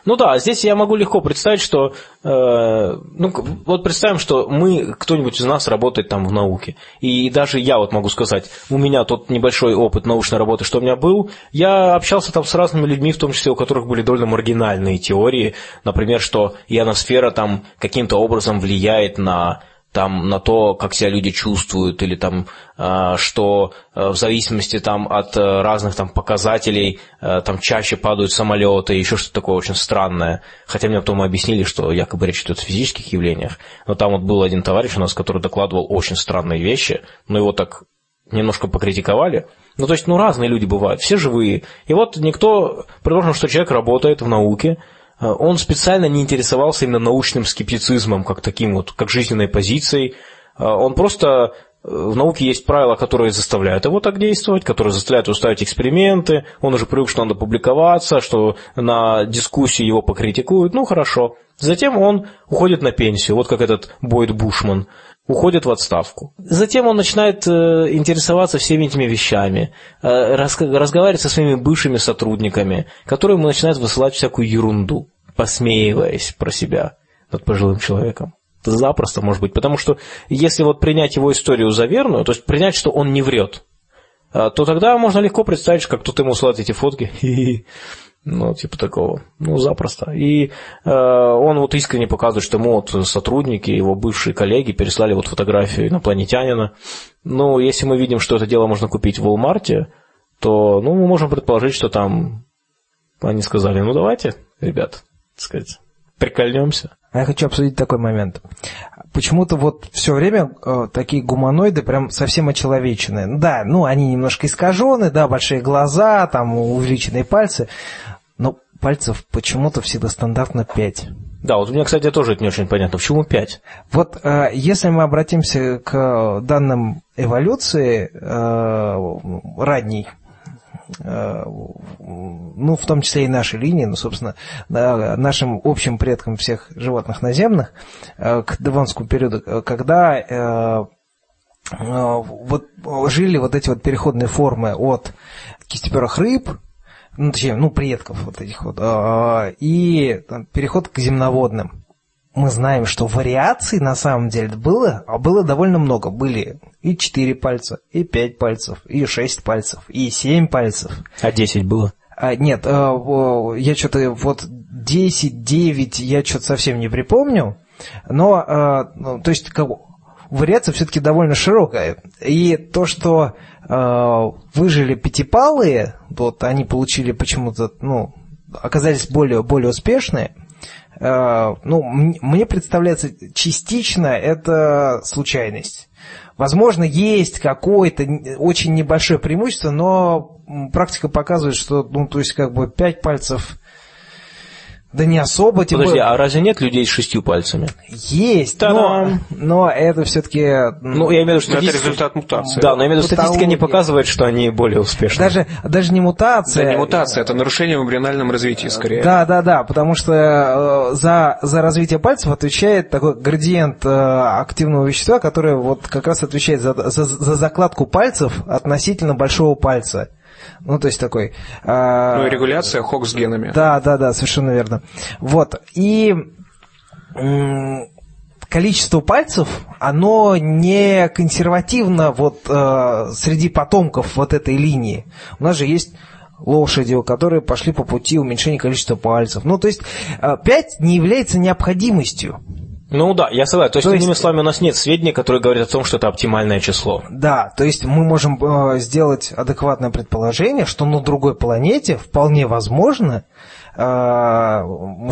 Ну да, здесь я могу легко представить, что, э, ну, вот представим, что мы, кто-нибудь из нас работает там в науке, и даже я вот могу сказать, у меня тот небольшой опыт научной работы, что у меня был, я общался там с разными людьми, в том числе у которых были довольно маргинальные теории, например, что ионосфера там каким-то образом влияет на там, на то, как себя люди чувствуют, или там, э, что э, в зависимости там, от э, разных там, показателей там чаще падают самолеты, еще что-то такое очень странное. Хотя мне потом объяснили, что якобы речь идет о физических явлениях. Но там вот был один товарищ у нас, который докладывал очень странные вещи, но его так немножко покритиковали. Ну, то есть, ну, разные люди бывают, все живые. И вот никто, предположим, что человек работает в науке, Э, он специально не интересовался именно научным скептицизмом, как таким вот, как жизненной позицией. Э, он просто э, в науке есть правила, которые заставляют его так действовать, которые заставляют его ставить эксперименты. Он уже привык, что надо публиковаться, что на дискуссии его покритикуют. Ну, хорошо. Затем он уходит на пенсию, вот как этот Бойд Бушман уходит в отставку. Затем он начинает интересоваться всеми этими вещами, разговаривать со своими бывшими сотрудниками, которые ему начинают высылать всякую ерунду посмеиваясь про себя над пожилым человеком. Запросто может быть. Потому что если вот принять его историю за верную, то есть принять, что он не врет, а, то тогда можно легко представить, как кто-то ему слает эти фотки. Ну, типа такого. Ну, запросто. И э, он вот искренне показывает, что ему вот сотрудники, его бывшие коллеги переслали вот фотографию инопланетянина. Ну, если мы видим, что это дело можно купить в Walmart, то ну, мы можем предположить, что там они сказали, ну давайте, ребят, сказать, прикольнемся. А я хочу обсудить такой момент. Почему-то вот все время э, такие гуманоиды прям совсем очеловеченные. Ну да, ну они немножко искажены, да, большие глаза, там увеличенные пальцы, но пальцев почему-то всегда стандартно 5. Да, вот у меня, кстати, тоже это не очень понятно. Почему 5? Вот э, если мы обратимся к данным эволюции э, ранней, ну, в том числе и нашей линии, ну, собственно, нашим общим предкам всех животных наземных, э, к Девонскому периоду, э, когда вот жили вот эти вот переходные формы от кистеперых рыб, ну, точнее, ну, предков вот этих вот, и переход к земноводным мы знаем, что вариаций на самом деле было, а было довольно много. Были и 4 пальца, и 5 пальцев, и 6 пальцев, и 7 пальцев. А 10 было? А, нет, а, я что-то вот 10, 9, я что-то совсем не припомню. Но, а, ну, то есть, как, вариация все-таки довольно широкая. И то, что а, выжили пятипалые, вот они получили почему-то, ну, оказались более, более успешные, ну, мне представляется, частично это случайность. Возможно, есть какое-то очень небольшое преимущество, но практика показывает, что, ну, то есть, как бы, пять пальцев да не особо. Типа... Подожди, а разве нет людей с шестью пальцами? Есть, но, но это все-таки... Ну, я имею в виду, что это результат мутации. Да, но я имею в виду, статистика не показывает, что они более успешны. Даже, даже не мутация. Да, не мутация, это нарушение в эмбриональном развитии, скорее. Да, да, да, потому что э, за, за развитие пальцев отвечает такой градиент э, активного вещества, которое вот как раз отвечает за, за, за закладку пальцев относительно большого пальца. Ну, то есть такой... Э, ну, и регуляция хок с генами. Да, да, да, совершенно верно. Вот, и э, количество пальцев, оно не консервативно вот э, среди потомков вот этой линии. У нас же есть лошади, которые пошли по пути уменьшения количества пальцев. Ну, то есть 5 не является необходимостью. Ну да, я согласен. То есть, то есть, иными словами, у нас нет сведений, которые говорят о том, что это оптимальное число. Да, то есть мы можем э, сделать адекватное предположение, что на другой планете вполне возможно э,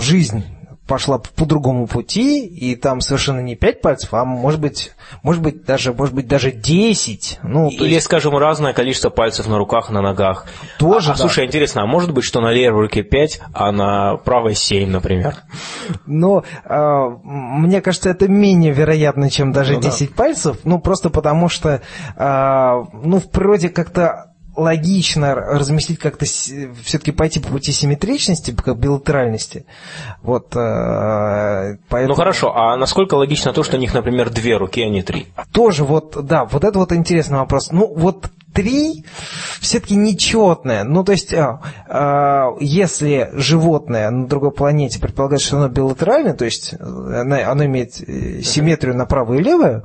жизнь пошла по другому пути, и там совершенно не пять пальцев, а может быть, может быть даже, может быть даже десять. Ну, Или, есть... скажем, разное количество пальцев на руках, на ногах. Тоже, а, да. Слушай, интересно, а может быть, что на левой руке пять, а на правой семь, например? Ну, э, мне кажется, это менее вероятно, чем даже ну, 10 да. пальцев, ну, просто потому что, э, ну, в природе как-то логично разместить как-то все-таки пойти по пути симметричности, как билатеральности. Вот, э, поэтому... Ну хорошо, а насколько логично то, что у них, например, две руки, а не три? Тоже вот, да, вот это вот интересный вопрос. Ну вот три все-таки нечетное. Ну, то есть, а, а, если животное на другой планете предполагает, что оно билатеральное, то есть оно, оно имеет э, симметрию на правое и левое,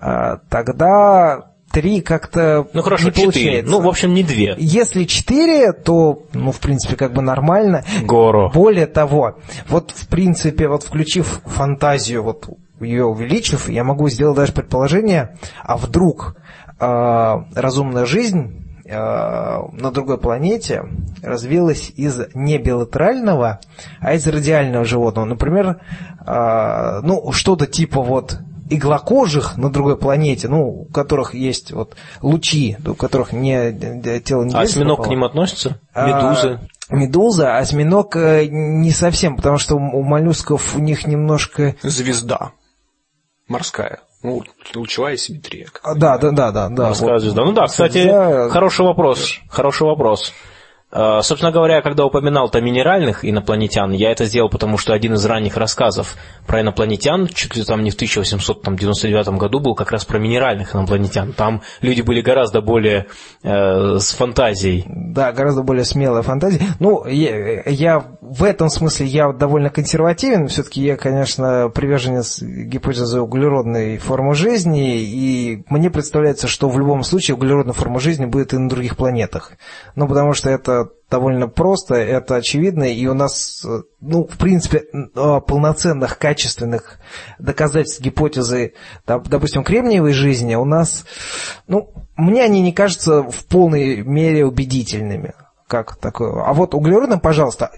а, тогда три как-то Ну хорошо, четыре. Ну, в общем, не две. Если четыре, то, ну, в принципе, как бы нормально. Гору. Более того, вот, в принципе, вот включив фантазию, вот ее увеличив, я могу сделать даже предположение, а вдруг э, разумная жизнь э, на другой планете развилась из не билатерального, а из радиального животного. Например, э, ну, что-то типа вот иглокожих на другой планете, ну, у которых есть вот лучи, у которых не, тело не А осьминог к ним относится? А, Медузы? А, медуза, а осьминог э, не совсем, потому что у моллюсков у них немножко... Звезда морская. Ну, лучевая симметрия. Да, да, да, да, да. Морская вот. звезда. Ну да, кстати, Звезда... хороший вопрос. Хороший вопрос. Э, собственно говоря, когда упоминал то минеральных инопланетян, я это сделал, потому что один из ранних рассказов про инопланетян, чуть ли там не в 1899 году был как раз про минеральных инопланетян. Там люди были гораздо более э, с фантазией. Да, гораздо более смелая фантазия. Ну, я, я в этом смысле я довольно консервативен. Все-таки я, конечно, приверженец гипотезы углеродной формы жизни, и мне представляется, что в любом случае углеродная форма жизни будет и на других планетах. Ну, потому что это довольно просто, это очевидно, и у нас, ну, в принципе, а, полноценных, качественных доказательств гипотезы, допустим, кремниевой жизни у нас, ну, мне они не кажутся в полной мере убедительными. Как такое? А вот углеродным, пожалуйста,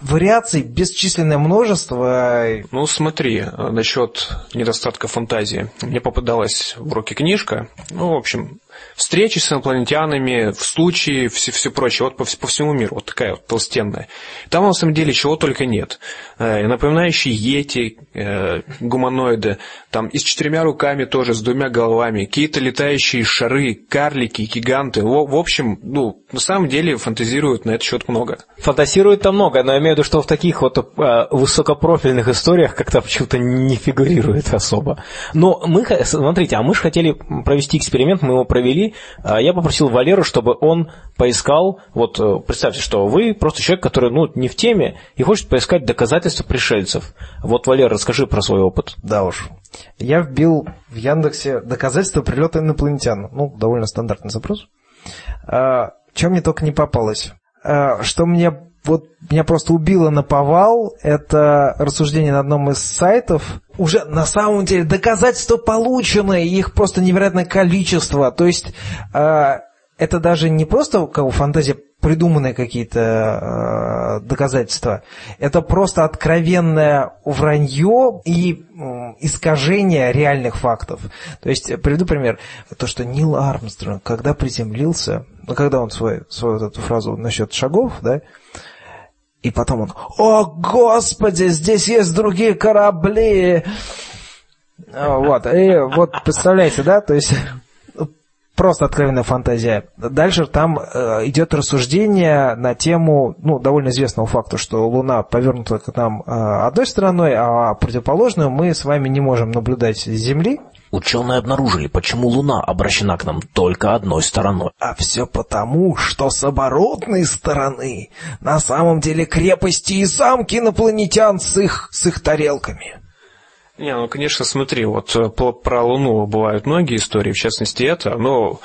вариаций бесчисленное множество. Ну, смотри, насчет недостатка фантазии. Мне попадалась в руки книжка. Ну, в общем, встречи с инопланетянами, в случае, все, все прочее, вот по, по всему миру, вот такая вот толстенная. Там на самом деле чего только нет. Э, напоминающие йети, э, гуманоиды, там и с четырьмя руками тоже, с двумя головами, какие-то летающие шары, карлики, гиганты. В, в общем, ну, на самом деле фантазируют на этот счет много. Фантазируют там много, но я имею в виду, что в таких вот э, высокопрофильных историях как-то почему-то не фигурирует особо. Но мы, смотрите, а мы же хотели провести эксперимент, мы его провели. А я попросил Валеру, чтобы он поискал, вот э, представьте, что вы просто человек, который ну, не в теме и хочет поискать доказательства пришельцев. Вот, Валер, расскажи про свой опыт. Да уж. Я вбил в Яндексе доказательства прилета инопланетян. Ну, довольно стандартный запрос. А, чем мне только не попалось. А, что мне вот меня просто убило на повал, это рассуждение на одном из сайтов. Уже на самом деле доказательства получены, их просто невероятное количество. То есть э, это даже не просто как фантазия придуманные какие-то э, доказательства. Это просто откровенное вранье и э, искажение реальных фактов. То есть, приведу пример. То, что Нил Армстронг, когда приземлился, ну, когда он свой, свою вот эту фразу насчет шагов, да, и потом он, о, Господи, здесь есть другие корабли. Вот, и вот, представляете, да, то есть просто откровенная фантазия. Дальше там э, идет рассуждение на тему, ну, довольно известного факта, что Луна повернута к нам э, одной стороной, а противоположную мы с вами не можем наблюдать с Земли. Ученые обнаружили, почему Луна обращена к нам только одной стороной. А все потому, что с оборотной стороны на самом деле крепости и замки инопланетян с их, с их тарелками. Не, ну, конечно, смотри, вот э, про Луну бывают многие истории, в частности это, но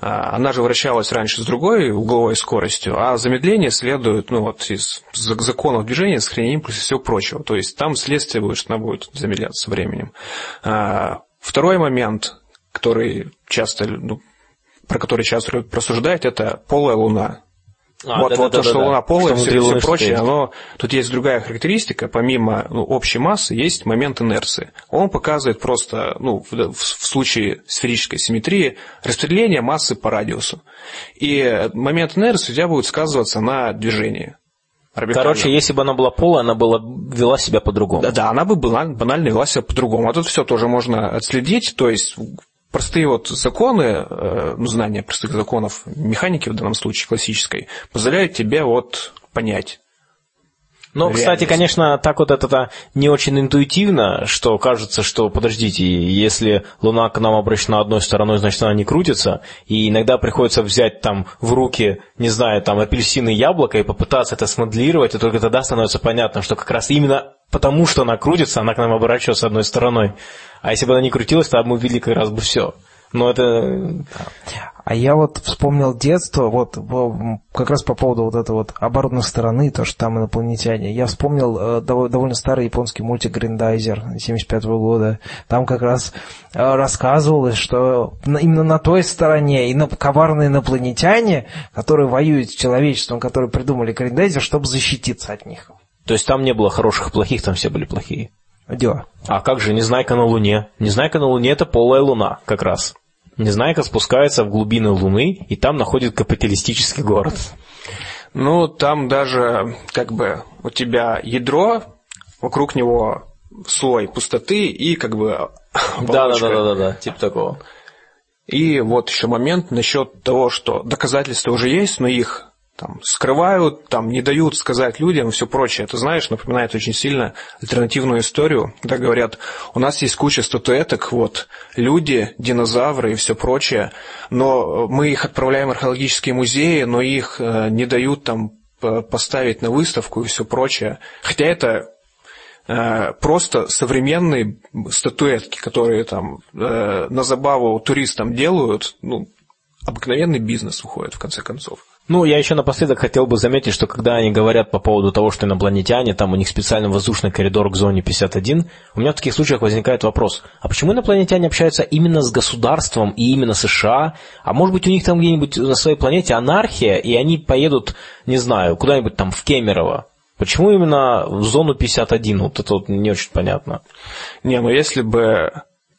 а, она же вращалась раньше с другой угловой скоростью, а замедление следует ну, вот, из законов движения, сохранения импульса и всего прочего. То есть там следствие будет, что она будет замедляться временем. А, Второй момент, который часто, ну, про который часто рассуждают, это полая луна. А, вот, да, вот да, то, да, что да, Луна полая, все, все прочее, оно, тут есть другая характеристика, помимо ну, общей массы, есть момент инерции. Он показывает просто, ну, в, в, в случае сферической симметрии, распределение массы по радиусу. И момент инерции у тебя будет сказываться на движении. Короче, если бы она была полая, она была, вела себя по-другому. Да, да, она бы была, банально вела себя по-другому. А тут все тоже можно отследить, то есть простые вот законы, э, ну, знание простых законов механики в данном случае классической, позволяют тебе вот понять. Ну, кстати, конечно, так вот это не очень интуитивно, что кажется, что, подождите, если Луна к нам обращена одной стороной, значит, она не крутится, и иногда приходится взять там в руки, не знаю, там апельсины и яблоко и попытаться это смоделировать, и только тогда становится понятно, что как раз именно потому, что она крутится, она к нам оборачивается одной стороной. А если бы она не крутилась, то мы увидели как раз бы все. Но это... А я вот вспомнил детство, вот как раз по поводу вот этой вот оборотной стороны, то, что там инопланетяне. Я вспомнил э, довольно старый японский мультик «Гриндайзер» 75 -го года. Там как раз э, рассказывалось, что именно на той стороне и коварные инопланетяне, которые воюют с человечеством, которые придумали Гриндайзер, чтобы защититься от них. То есть там не было хороших и плохих, там все были плохие? Дела. А как же Незнайка на Луне? Незнайка на Луне – это полая Луна как раз. Незнайка спускается в глубины Луны, и там находит капиталистический город. Ну, там даже как бы у тебя ядро, вокруг него слой пустоты и как бы да, да, да, да, да, да, типа такого. И вот еще момент насчет того, что доказательства уже есть, но их там, скрывают, там, не дают сказать людям и все прочее. Это, знаешь, напоминает очень сильно альтернативную историю, когда говорят, у нас есть куча статуэток, вот, люди, динозавры и все прочее, но мы их отправляем в археологические музеи, но их э, не дают там поставить на выставку и все прочее. Хотя это э, просто современные статуэтки, которые там э, на забаву туристам делают, ну, обыкновенный бизнес выходит в конце концов. Ну, я еще напоследок хотел бы заметить, что когда они говорят по поводу того, что инопланетяне, там у них специальный воздушный коридор к зоне 51, у меня в таких случаях возникает вопрос, а почему инопланетяне общаются именно с государством и именно США? А может быть у них там где-нибудь на своей планете анархия, и они поедут, не знаю, куда-нибудь там в Кемерово? Почему именно в зону 51? Вот это вот не очень понятно. Не, ну если бы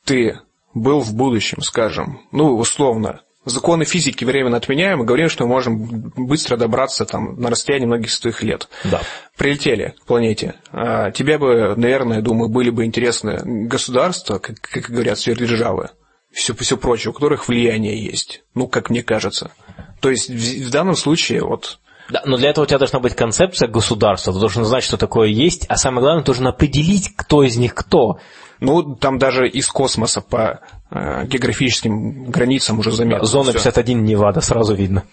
ты был в будущем, скажем, ну, условно, законы физики временно отменяем и говорим, что мы можем быстро добраться там, на расстояние многих сотых лет. Да. Прилетели к планете. А тебе бы, наверное, думаю, были бы интересны государства, как, как говорят, сверхдержавы, все, все прочее, у которых влияние есть. Ну, как мне кажется. То есть в, в данном случае вот да, но для этого у тебя должна быть концепция государства, ты должен знать, что такое есть, а самое главное, ты должен определить, кто из них кто. Ну, там даже из космоса по э, географическим границам уже заметно. Зона 51 Невада, сразу видно.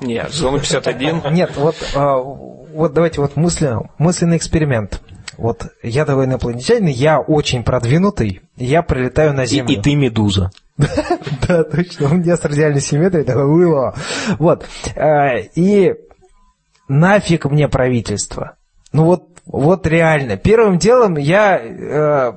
Нет, зона 51... Нет, вот, а, вот давайте вот мысли, мысленный эксперимент. Вот я давай инопланетянин, я очень продвинутый, я прилетаю на Землю. И, и ты медуза. Да, точно, у меня с радиальной симметрией такое было. Вот. А, и нафиг мне правительство. Ну вот вот реально. Первым делом я, э,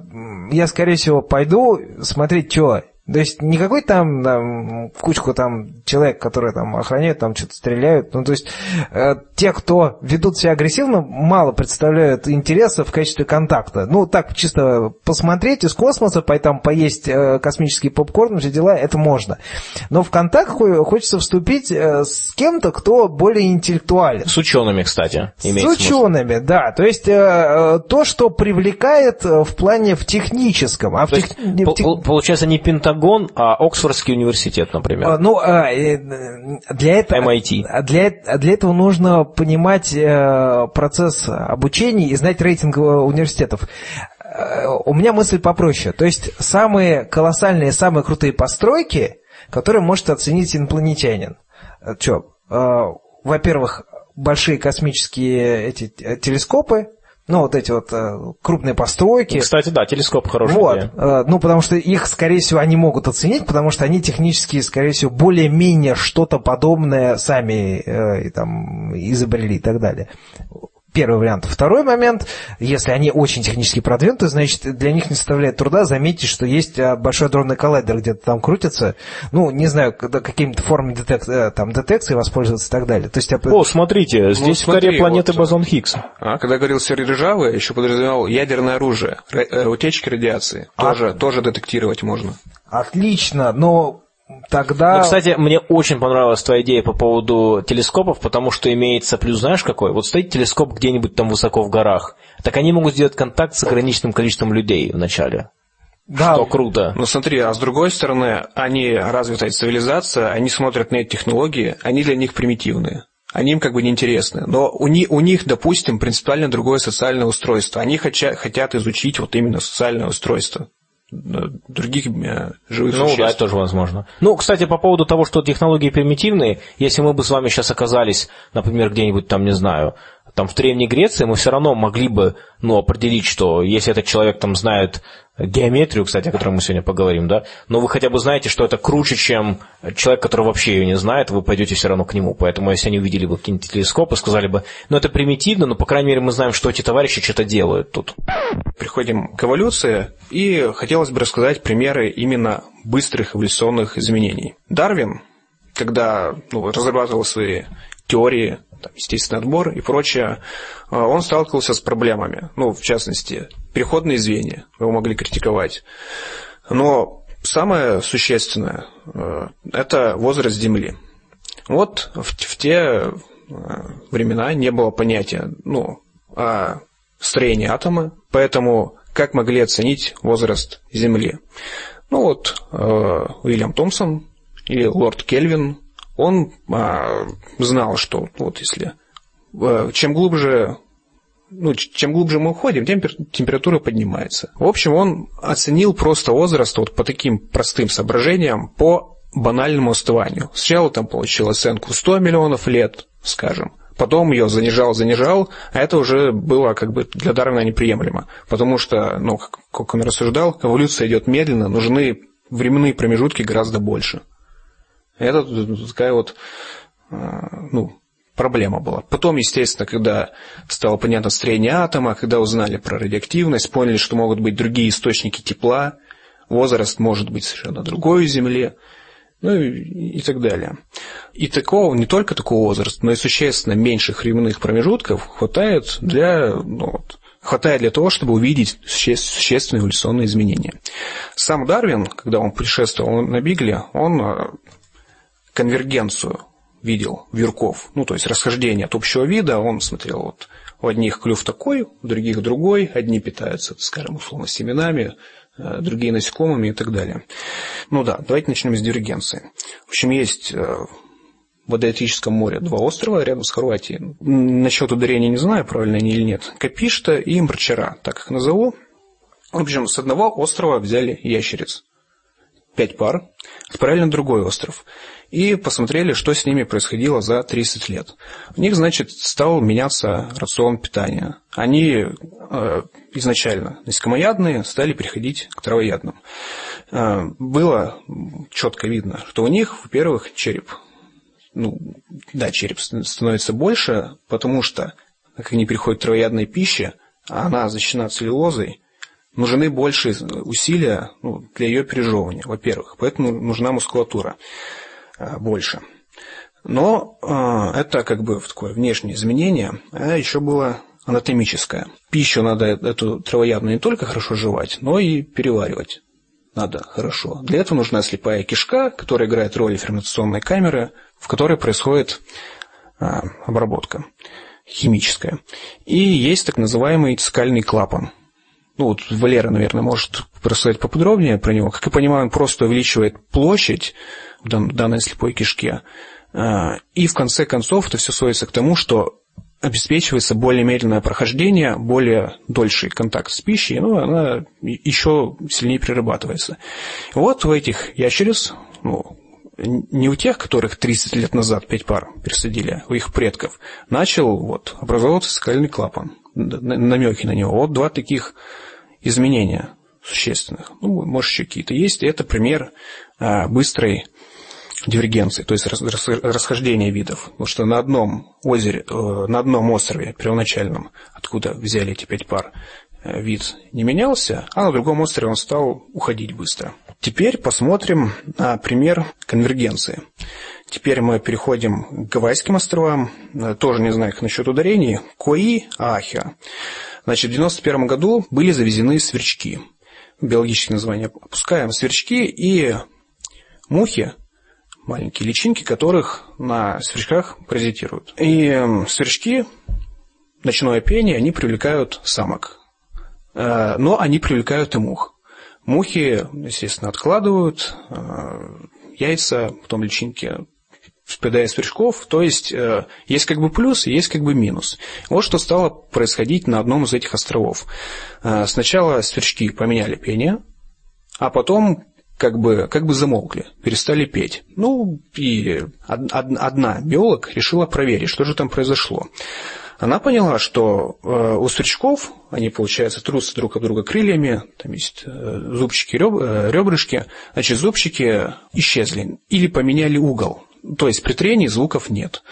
я скорее всего, пойду смотреть, что то есть не какой там, там кучку там человек, которые там охраняют, там что-то стреляют. Ну, то есть э, те, кто ведут себя агрессивно, мало представляют интереса в качестве контакта. Ну, так чисто посмотреть из космоса, там, поесть э, космический попкорн, все дела, это можно. Но в контакт хочется вступить э, с кем-то, кто более интеллектуален. С учеными, кстати. С учеными, смысл. да. То есть э, э, то, что привлекает э, в плане в техническом. А в тех... есть, получается, не Пентагон Пентагон, а Оксфордский университет, например. А, ну, а, э, для этого, MIT. Для, для этого нужно понимать э, процесс обучения и знать рейтинг э, университетов. У меня мысль попроще. То есть самые колоссальные, самые крутые постройки, которые может оценить инопланетянин. Что? Во-первых, большие космические эти телескопы, ну, вот эти вот э, крупные постройки. Кстати, да, телескоп хороший. Вот, э, ну, потому что их, скорее всего, они могут оценить, потому что они технически, скорее всего, более-менее что-то подобное сами э, там изобрели и так далее. Первый вариант. Второй момент, если они очень технически продвинуты, значит, для них не составляет труда заметить, что есть а, большой дронный коллайдер где-то там крутится. Ну, не знаю, какими-то формами детек... Э, там, детекции воспользоваться и так далее. То есть, я... О, смотрите, ну, здесь ну, смотри, в коре планеты вот, бозон Хиггса. А, когда говорил Сергей Ржавый, еще подразумевал ядерное оружие, э, утечки радиации. А... Тоже, тоже детектировать можно. Отлично, но Тогда... Ну, кстати, мне очень понравилась твоя идея по поводу телескопов, потому что имеется плюс, знаешь какой? Вот стоит телескоп где-нибудь там высоко в горах, так они могут сделать контакт с ограниченным количеством людей вначале. Да. Что круто. Ну смотри, а с другой стороны, они развитая цивилизация, они смотрят на эти технологии, они для них примитивные. Они им как бы неинтересны. Но у, них, у них, допустим, принципиально другое социальное устройство. Они хотят, хотят изучить вот именно социальное устройство других э, живых ну, существ. Ну, да, это тоже возможно. Ну, кстати, по поводу того, что технологии примитивные, если мы бы с вами сейчас оказались, например, где-нибудь там, не знаю, там в Древней Греции, мы все равно могли бы, ну, определить, что если этот человек там знает геометрию, кстати, о которой мы сегодня поговорим, да, но вы хотя бы знаете, что это круче, чем человек, который вообще ее не знает, вы пойдете все равно к нему. Поэтому если они увидели бы какие-нибудь телескопы, сказали бы, ну это примитивно, но, по крайней мере, мы знаем, что эти товарищи что-то делают тут. Приходим к эволюции, и хотелось бы рассказать примеры именно быстрых эволюционных изменений. Дарвин, когда ну, разрабатывал свои теории, там, естественный отбор и прочее, а, он сталкивался с проблемами. Ну, в частности, переходные звенья, его могли критиковать. Но самое существенное а, – это возраст Земли. Вот в, в те а, времена не было понятия ну, о строении атома, поэтому как могли оценить возраст Земли? Ну вот, Уильям Томпсон или лорд Кельвин он а, знал, что вот если а, чем глубже ну, чем глубже мы уходим, тем температура поднимается. В общем, он оценил просто возраст вот по таким простым соображениям, по банальному остыванию. Сначала там получил оценку 100 миллионов лет, скажем, потом ее занижал, занижал, а это уже было как бы для Дарвина неприемлемо, потому что, ну, как он рассуждал, эволюция идет медленно, нужны временные промежутки гораздо больше. Это такая вот, а, ну, проблема была. Потом, естественно, когда стало понятно строение атома, когда узнали про радиоактивность, поняли, что могут быть другие источники тепла, возраст может быть совершенно другой у Земле, ну и, и так далее. И такого, не только такого возраста, но и существенно меньших временных промежутков хватает для, ну, вот, хватает для того, чтобы увидеть существенные эволюционные изменения. Сам Дарвин, когда он путешествовал на Бигле, он а, конвергенцию видел вьюрков, ну, то есть расхождение от общего вида, он смотрел вот у одних клюв такой, у других другой, одни питаются, скажем, условно, семенами, э, другие насекомыми и так далее. Ну да, давайте начнем с дивергенции. В общем, есть э, в Адриатическом море два острова рядом с Хорватией. Насчет ударения не знаю, правильно они или нет. Капишта и Мбрчара, так их назову. В общем, с одного острова взяли ящериц. Пять пар. Отправили на другой остров и посмотрели, что с ними происходило за 30 лет. У них, значит, стал меняться рацион питания. Они э, изначально насекомоядные стали переходить к травоядным. Э, было четко видно, что у них, во-первых, череп. Ну, да, череп становится больше, потому что, как они переходят к травоядной пище, она защищена целлюлозой, нужны большие усилия ну, для ее пережевывания, во-первых. Поэтому нужна мускулатура. Э, больше. Но э, это как бы такое внешнее изменение, а еще было анатомическое. Пищу надо эту травоядную не только хорошо жевать, но и переваривать надо хорошо. Для этого нужна слепая кишка, которая играет роль ферментационной камеры, в которой происходит э, обработка химическая. И есть так называемый цикальный клапан. Ну вот Валера, наверное, может рассказать поподробнее про него. Как я понимаю, он просто увеличивает площадь в данной слепой кишке. А, и в конце концов это все сводится к тому, что обеспечивается более медленное прохождение, более дольший контакт с пищей, ну, она еще сильнее перерабатывается. Вот у этих ящериц, ну, не у тех, которых 30 лет назад пять пар пересадили, а у их предков, начал вот, образовываться скальный клапан, намеки на него. Вот два таких изменения существенных. Ну, может, еще какие-то есть. И это пример а, быстрой дивергенции, то есть расхождение видов. Потому что на одном озере, э, на одном острове первоначальном, откуда взяли эти пять пар, э, вид не менялся, а на другом острове он стал уходить быстро. Теперь посмотрим на пример конвергенции. Теперь мы переходим к Гавайским островам. Э, тоже не знаю их насчет ударений. Кои, Ахиа. Значит, в 1991 году были завезены сверчки. Биологические названия опускаем. Сверчки и мухи, маленькие личинки, которых на сверчках паразитируют. И сверчки, ночное пение, они привлекают самок. Э, но они привлекают и мух. Мухи, естественно, откладывают э, яйца, потом личинки впадая сверчков, то есть э, есть как бы плюс и есть как бы минус. Вот что стало происходить на одном из этих островов. Э, сначала сверчки поменяли пение, а потом как бы, как бы замолкли, перестали петь. Ну, и одна биолог решила проверить, что же там произошло. Она поняла, что э, у сверчков, они, получается, трутся друг об друга крыльями, там есть зубчики, ребрышки, значит, зубчики исчезли или поменяли угол. То есть при трении звуков нет.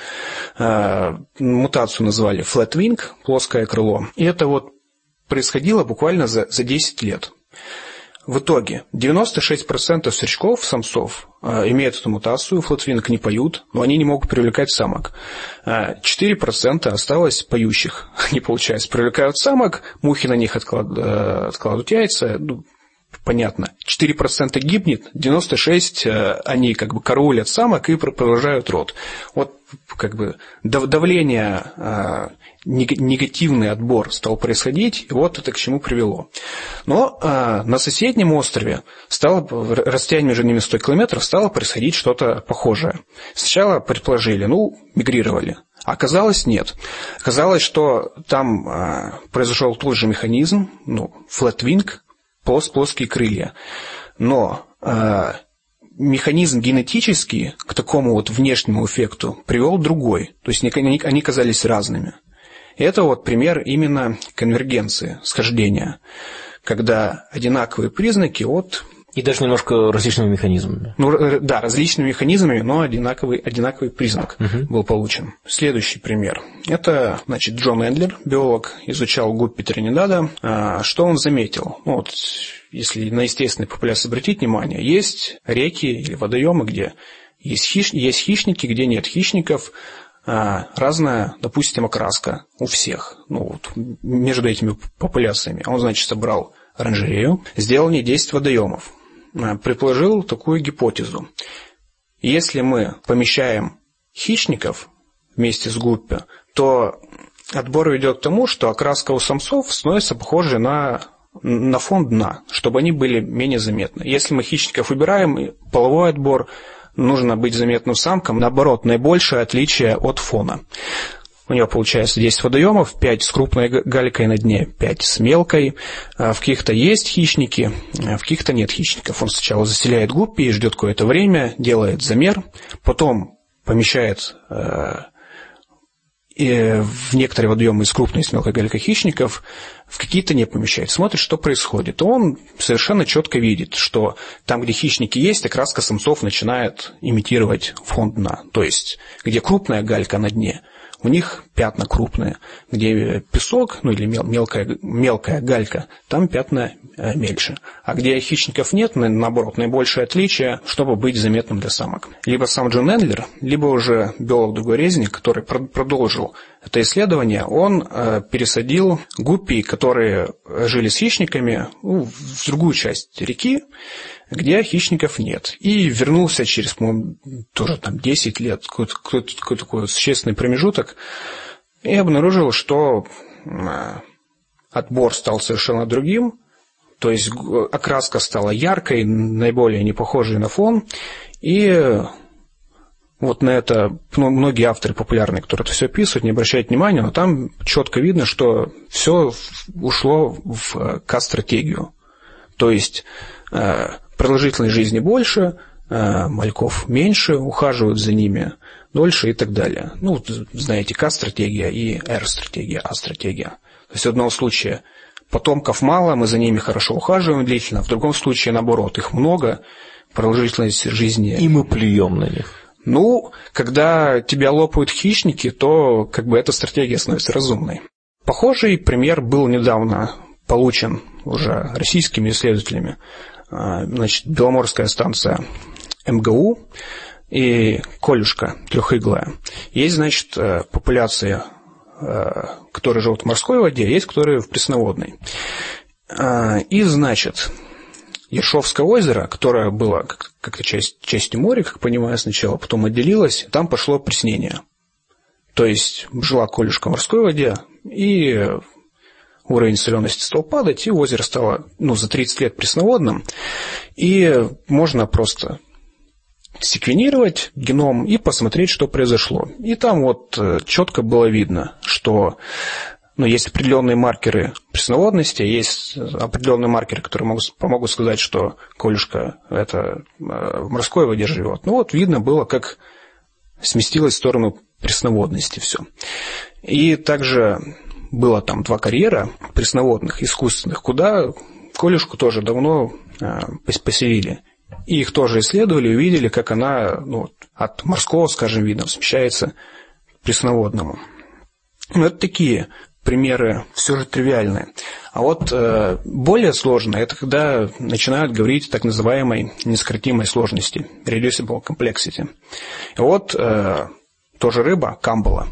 Э, мутацию назвали flat wing, плоское крыло. И это вот происходило буквально за, за 10 лет. В итоге 96% сверчков, самцов, э, имеют эту мутацию, флотвинг не поют, но они не могут привлекать самок. 4% э, осталось поющих. Они, получается, привлекают самок, мухи на них откладывают, откладывают яйца, ну, понятно, 4% гибнет, 96% э, они как бы караулят самок и продолжают род. Вот как бы давление, э, негативный отбор стал происходить, и вот это к чему привело. Но э, на соседнем острове стало, расстояние между ними 100 километров, стало происходить что-то похожее. Сначала предположили, ну, мигрировали. Оказалось, нет. Оказалось, что там произошел тот же механизм, ну, плос, плоские крылья. Но э, механизм генетический к такому вот внешнему эффекту привел другой. То есть они, они казались разными. Это вот пример именно конвергенции, схождения, когда одинаковые признаки от и даже немножко различными механизмами. Ну, да, различными механизмами, но одинаковый, одинаковый признак угу. был получен. Следующий пример. Это, значит, Джон Эндлер, биолог, изучал гуппи Тринидада. А, что он заметил? Ну, вот, если на естественной популяции обратить внимание, есть реки или водоемы, где есть, хищ... есть хищники, где нет хищников, а, разная, допустим, окраска у всех, ну, вот, между этими популяциями. Он, значит, собрал оранжерею, сделал не 10 водоемов. Э, предположил такую гипотезу. Если мы помещаем хищников вместе с гуппи, то отбор ведет к тому, что окраска у самцов становится похожей на, на фон дна, чтобы они были менее заметны. Если мы хищников убираем, половой отбор, нужно быть заметным самкам, наоборот, наибольшее отличие от фона. У него получается 10 водоемов, 5 с крупной галькой на дне, 5 с мелкой. А в каких-то есть хищники, а в каких-то нет хищников. Он сначала заселяет гуппи и ждет какое-то время, делает замер, потом помещает э, в некоторые водоемы из крупной и с мелкой галькой хищников, в какие-то не помещает. Смотрит, что происходит. Он совершенно четко видит, что там, где хищники есть, окраска самцов начинает имитировать фон дна. То есть, где крупная галька на дне – у них пятна крупные. Где песок, ну или мелкая, мелкая галька, там пятна э, мельче. А где хищников нет, наоборот, наибольшее отличие, чтобы быть заметным для самок. Либо сам Джон Эндлер, либо уже биолог другой резник, который продолжил это исследование, он э, пересадил гуппи, которые жили с хищниками, ну, в другую часть реки, где хищников нет. И вернулся через, по-моему, тоже там 10 лет, какой-то, какой-то такой существенный промежуток, и обнаружил, что отбор стал совершенно другим, то есть окраска стала яркой, наиболее не похожей на фон, и вот на это многие авторы популярные, которые это все описывают, не обращают внимания, но там четко видно, что все ушло в К-стратегию. То есть э, продолжительность жизни больше, э, мальков меньше, ухаживают за ними дольше и так далее. Ну, знаете, К-стратегия и Р-стратегия, А-стратегия. То есть в одном случае потомков мало, мы за ними хорошо ухаживаем длительно, в другом случае наоборот, их много, продолжительность жизни. И мы плюем на них. Ну, когда тебя лопают хищники, то как бы эта стратегия становится разумной. Похожий пример был недавно получен уже российскими исследователями. А, значит, Беломорская станция МГУ и Колюшка трехиглая. Есть, значит, э, популяция, э, которые живут в морской воде, есть, которые в пресноводной. А, и, значит, Ершовское озеро, которое было как-то часть, частью моря, как понимаю, сначала, потом отделилось, там пошло преснение. То есть жила колюшка в морской воде, и уровень солености стал падать, и озеро стало ну, за 30 лет пресноводным. И можно просто секвенировать геном и посмотреть, что произошло. И там вот э, четко было видно, что ну, есть определенные маркеры пресноводности, есть определенные маркеры, которые могут, помогут сказать, что колюшка это э, в морской воде живет. Ну вот видно было, как сместилось в сторону пресноводности все. И также было там два карьера пресноводных, искусственных, куда колюшку тоже давно э, поселили. И их тоже исследовали, увидели, как она ну, от морского, скажем, вида смещается к пресноводному. Ну, это такие примеры все же тривиальные. А вот э, более сложно, это когда начинают говорить о так называемой нескоротимой сложности, reducible complexity. И вот э, тоже рыба, камбала,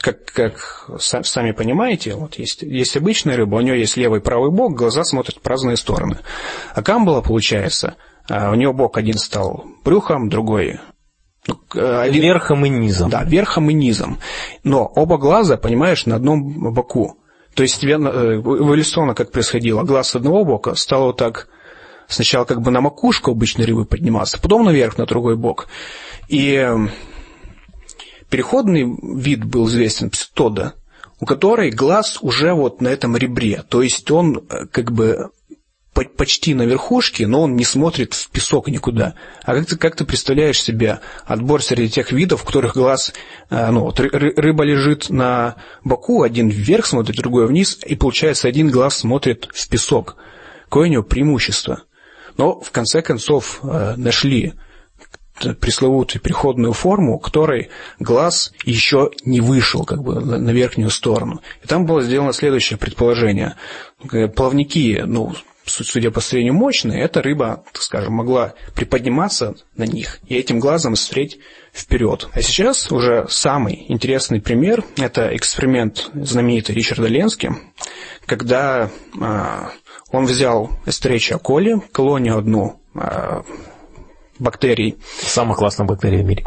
как, как сами понимаете, вот есть, есть обычная рыба, у нее есть левый и правый бок, глаза смотрят в разные стороны. А камбала, получается, а, у нее бок один стал брюхом, другой ну, один... Верхом и низом. Да, верхом и низом. Но оба глаза, понимаешь, на одном боку. То есть э, эволюционно как происходило, глаз с одного бока стал вот так сначала как бы на макушку обычной рыбы подниматься, потом наверх на другой бок. И переходный вид был известен пситода, у которой глаз уже вот на этом ребре, то есть он э, как бы почти на верхушке, но он не смотрит в песок никуда. А как ты, как ты представляешь себе отбор среди тех видов, в которых глаз, э, ну, вот рыба лежит на боку, один вверх смотрит, другой вниз, и получается один глаз смотрит в песок. Какое у него преимущество? Но в конце концов э, нашли пресловутую переходную форму, которой глаз еще не вышел как бы на верхнюю сторону. И там было сделано следующее предположение. Плавники, ну, судя по строению мощные, эта рыба, так скажем, могла приподниматься на них и этим глазом смотреть вперед. А сейчас уже самый интересный пример – это эксперимент знаменитый Ричарда Ленски, когда э, он взял эстеречия коли, колонию одну э, бактерий. Самая классная бактерия в мире.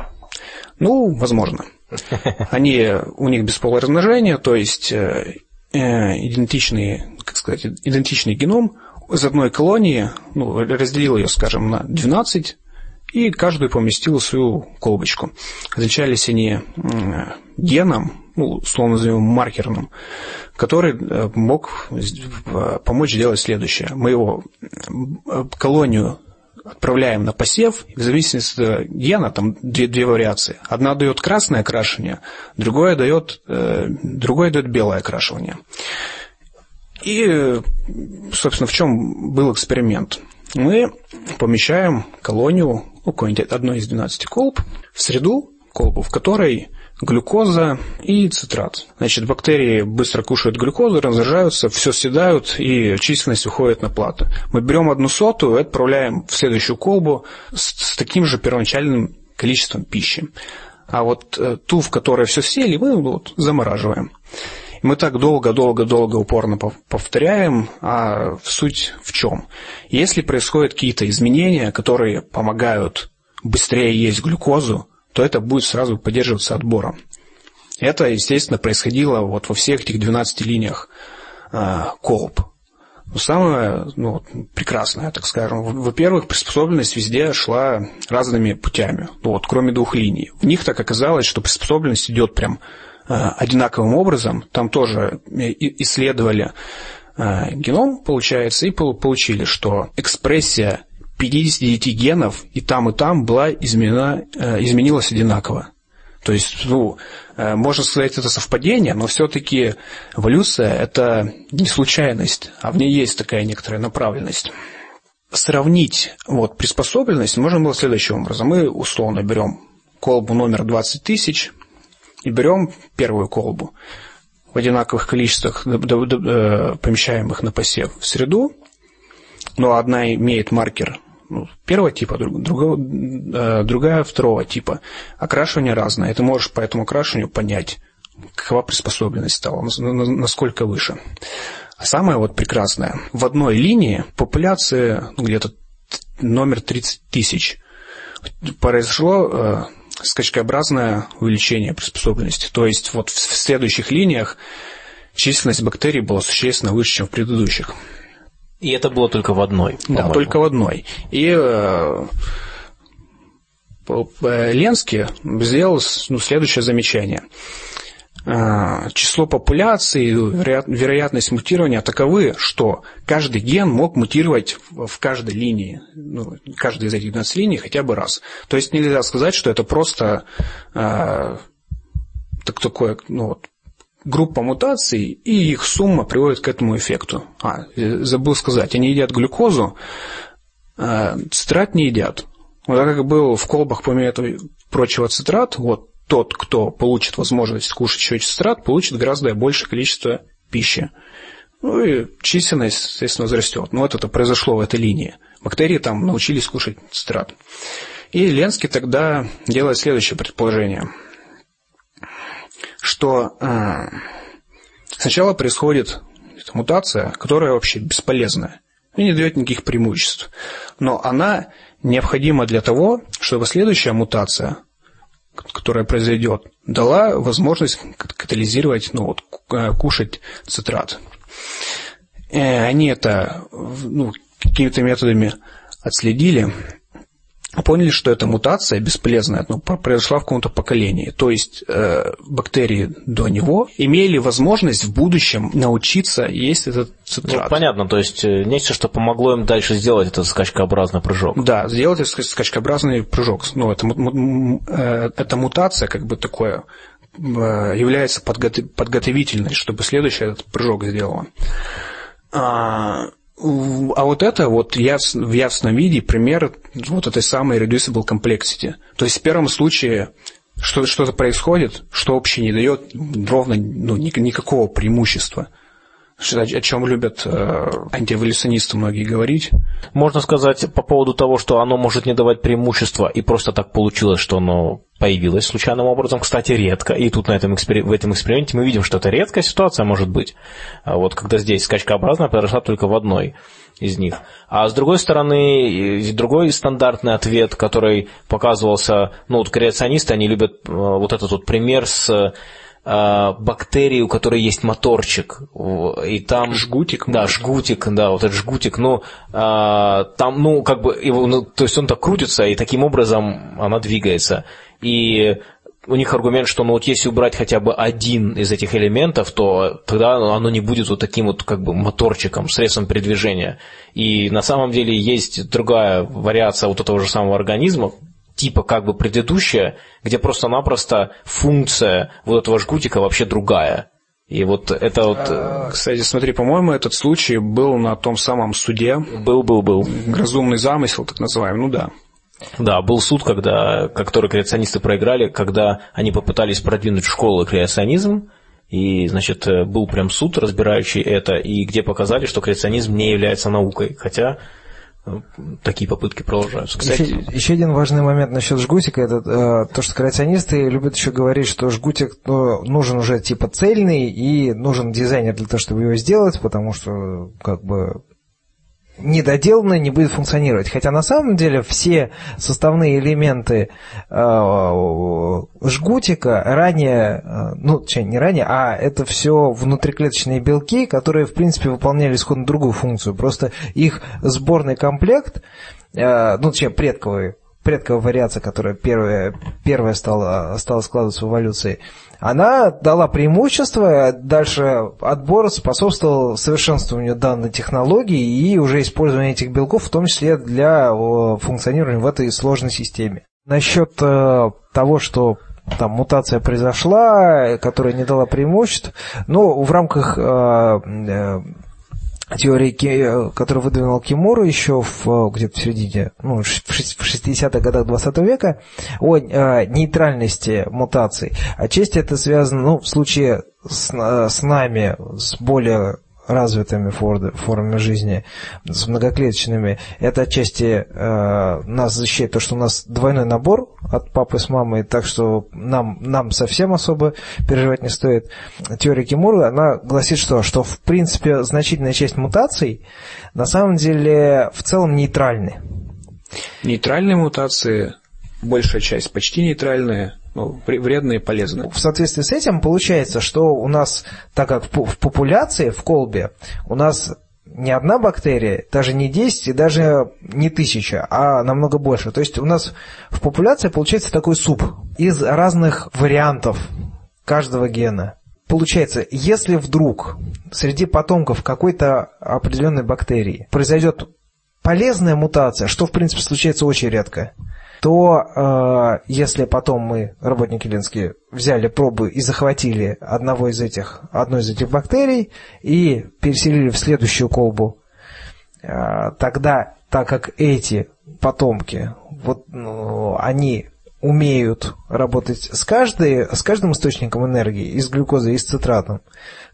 Ну, возможно. Они, у них бесполое размножение, то есть э, э, идентичный, как сказать, идентичный геном из одной колонии, ну, разделил ее, скажем, на 12, и каждую поместил свою колбочку. Отличались они геном, ну, условно назовем маркерным, который э, мог помочь сделать следующее. Мы его колонию отправляем на посев, и в зависимости от гена там две, две вариации. Одна дает красное окрашивание, другое дает, э, другое дает белое окрашивание. И, собственно, в чем был эксперимент? Мы помещаем колонию, ну, какой-нибудь одной из 12 колб, в среду колбу, в которой глюкоза и цитрат. Значит, бактерии быстро кушают глюкозу, разряжаются, все съедают, и численность уходит на плату. Мы берем одну сотую и отправляем в следующую колбу с, с таким же первоначальным количеством пищи. А вот э, ту, в которой все съели, мы вот замораживаем. Мы так долго-долго-долго упорно повторяем, а суть в чем? Если происходят какие-то изменения, которые помогают быстрее есть глюкозу, то это будет сразу поддерживаться отбором. Это, естественно, происходило вот во всех этих 12 линиях э. Но самое ну, прекрасное, так скажем, во-первых, приспособленность везде шла разными путями, ну, вот, кроме двух линий. В них так оказалось, что приспособленность идет прям э, одинаковым образом. Там тоже исследовали э, геном, получается, и получили, что экспрессия 59 генов и там, и там была изменена, э, изменилась одинаково. То есть, ну, э, можно сказать, это совпадение, но все-таки эволюция – это не случайность, а в ней есть такая некоторая направленность. сравнить вот, приспособленность можно было следующим образом. Мы условно берем колбу номер 20 тысяч и берем первую колбу в одинаковых количествах, э, помещаем их на посев в среду, но одна имеет маркер ну, первого типа, другого, э, другая второго типа. Окрашивание разное. И ты можешь по этому окрашиванию понять, какова приспособленность стала, насколько выше. А самое вот прекрасное, в одной линии популяция ну, где-то номер 30 тысяч произошло э, скачкообразное увеличение приспособленности. То есть вот в следующих линиях численность бактерий была существенно выше, чем в предыдущих. И это было только в одной. Да, только в одной. И э, э Ленский сделал ну, следующее замечание. А, число популяций, вероятность мутирования таковы, что каждый ген мог мутировать в каждой линии, ну, каждой из этих 12 линий хотя бы раз. То есть нельзя сказать, что это просто э, так, такое, ну, вот, группа мутаций, и их сумма приводит к этому эффекту. А, забыл сказать, они едят глюкозу, а цитрат не едят. Вот так как был в колбах, помимо этого прочего цитрат, вот тот, кто получит возможность кушать еще цитрат, получит гораздо большее количество пищи. Ну и численность, естественно, возрастет. Но вот это произошло в этой линии. Бактерии там научились кушать цитрат. И Ленский тогда делает следующее предположение, что э, сначала происходит мутация, которая вообще бесполезная и не дает никаких преимуществ. Но она необходима для того, чтобы следующая мутация – которая произойдет, дала возможность катализировать, ну вот, э, кушать цитрат. Э, они это ну, какими-то методами отследили, поняли, что эта мутация бесполезная, ну, произошла в каком-то поколении. То есть э, бактерии до него имели возможность в будущем научиться есть этот цитрат. Ну, понятно, то есть э, нечто, что помогло им дальше сделать этот скачкообразный прыжок. Да, сделать этот скачкообразный прыжок. Ну, это, э, это мутация, как бы такое, э, является подготовительной, чтобы следующий этот прыжок сделала. А, а вот это вот яс, в ясном виде пример вот этой самой reducible complexity. То есть в первом случае что, что-то происходит, что вообще не дает ровно ну, никакого преимущества – о чем любят э, антиэволюционисты многие говорить. Можно сказать по поводу того, что оно может не давать преимущества, и просто так получилось, что оно появилось случайным образом, кстати, редко. И тут на этом экспери... в этом эксперименте мы видим, что это редкая ситуация может быть. А вот когда здесь скачкообразная произошла только в одной из них. А с другой стороны, другой стандартный ответ, который показывался, ну вот креационисты, они любят э, вот этот вот пример с бактерии, у которой есть моторчик, и там... Жгутик? Да, жгутик, да, вот этот жгутик, ну, а, там, ну, как бы, его, ну, то есть он так крутится, и таким образом она двигается. И у них аргумент, что ну вот если убрать хотя бы один из этих элементов, то тогда оно не будет вот таким вот как бы моторчиком, средством передвижения. И на самом деле есть другая вариация вот этого же самого организма, типа как бы предыдущая, где просто-напросто функция вот этого жгутика вообще другая. И вот это вот... А, кстати, смотри, по-моему, этот случай был на том самом суде. Был, был, был. Разумный замысел, так называемый, ну да. Да, был суд, когда, который креационисты проиграли, когда они попытались продвинуть в школу креационизм, и, значит, был прям суд, разбирающий это, и где показали, что креационизм не является наукой. Хотя такие попытки продолжаются. Кстати, еще, еще один важный момент насчет жгутика, это э, то, что креационисты любят еще говорить, что жгутик ну, нужен уже типа цельный и нужен дизайнер для того, чтобы его сделать, потому что как бы недоделанное не будет функционировать. Хотя на самом деле все составные элементы э, жгутика ранее, э, ну, точнее, не ранее, а это все внутриклеточные белки, которые, в принципе, выполняли исходно другую функцию. Просто их сборный комплект, э, ну, точнее, предковый, предковая вариация, которая первая, первая стала, стала складываться в эволюции, она дала преимущество, дальше отбор способствовал совершенствованию данной технологии и уже использованию этих белков, в том числе для функционирования в этой сложной системе. Насчет э, того, что там мутация произошла, которая не дала преимуществ, но в рамках э, э, теории, которую выдвинул Кимуру еще в, где-то в середине, ну, в 60-х годах 20 века, о э, нейтральности мутаций. Отчасти это связано, ну, в случае с, с нами, с более развитыми формами жизни, с многоклеточными, это отчасти э, нас защищает то, что у нас двойной набор от папы с мамой, так что нам, нам совсем особо переживать не стоит. Теория Кимура, она гласит, что, что в принципе значительная часть мутаций на самом деле в целом нейтральны. Нейтральные мутации, большая часть почти нейтральные, ну, вредные и полезные. В соответствии с этим получается, что у нас, так как в популяции, в колбе, у нас не одна бактерия, даже не 10 и даже не тысяча, а намного больше. То есть у нас в популяции получается такой суп из разных вариантов каждого гена. Получается, если вдруг среди потомков какой-то определенной бактерии произойдет полезная мутация, что в принципе случается очень редко, то э, если потом мы, работники Ленские, взяли пробы и захватили одного из этих, одной из этих бактерий и переселили в следующую колбу, э, тогда, так как эти потомки, вот, ну, они умеют работать с, каждой, с каждым источником энергии, из глюкозы и с цитратом,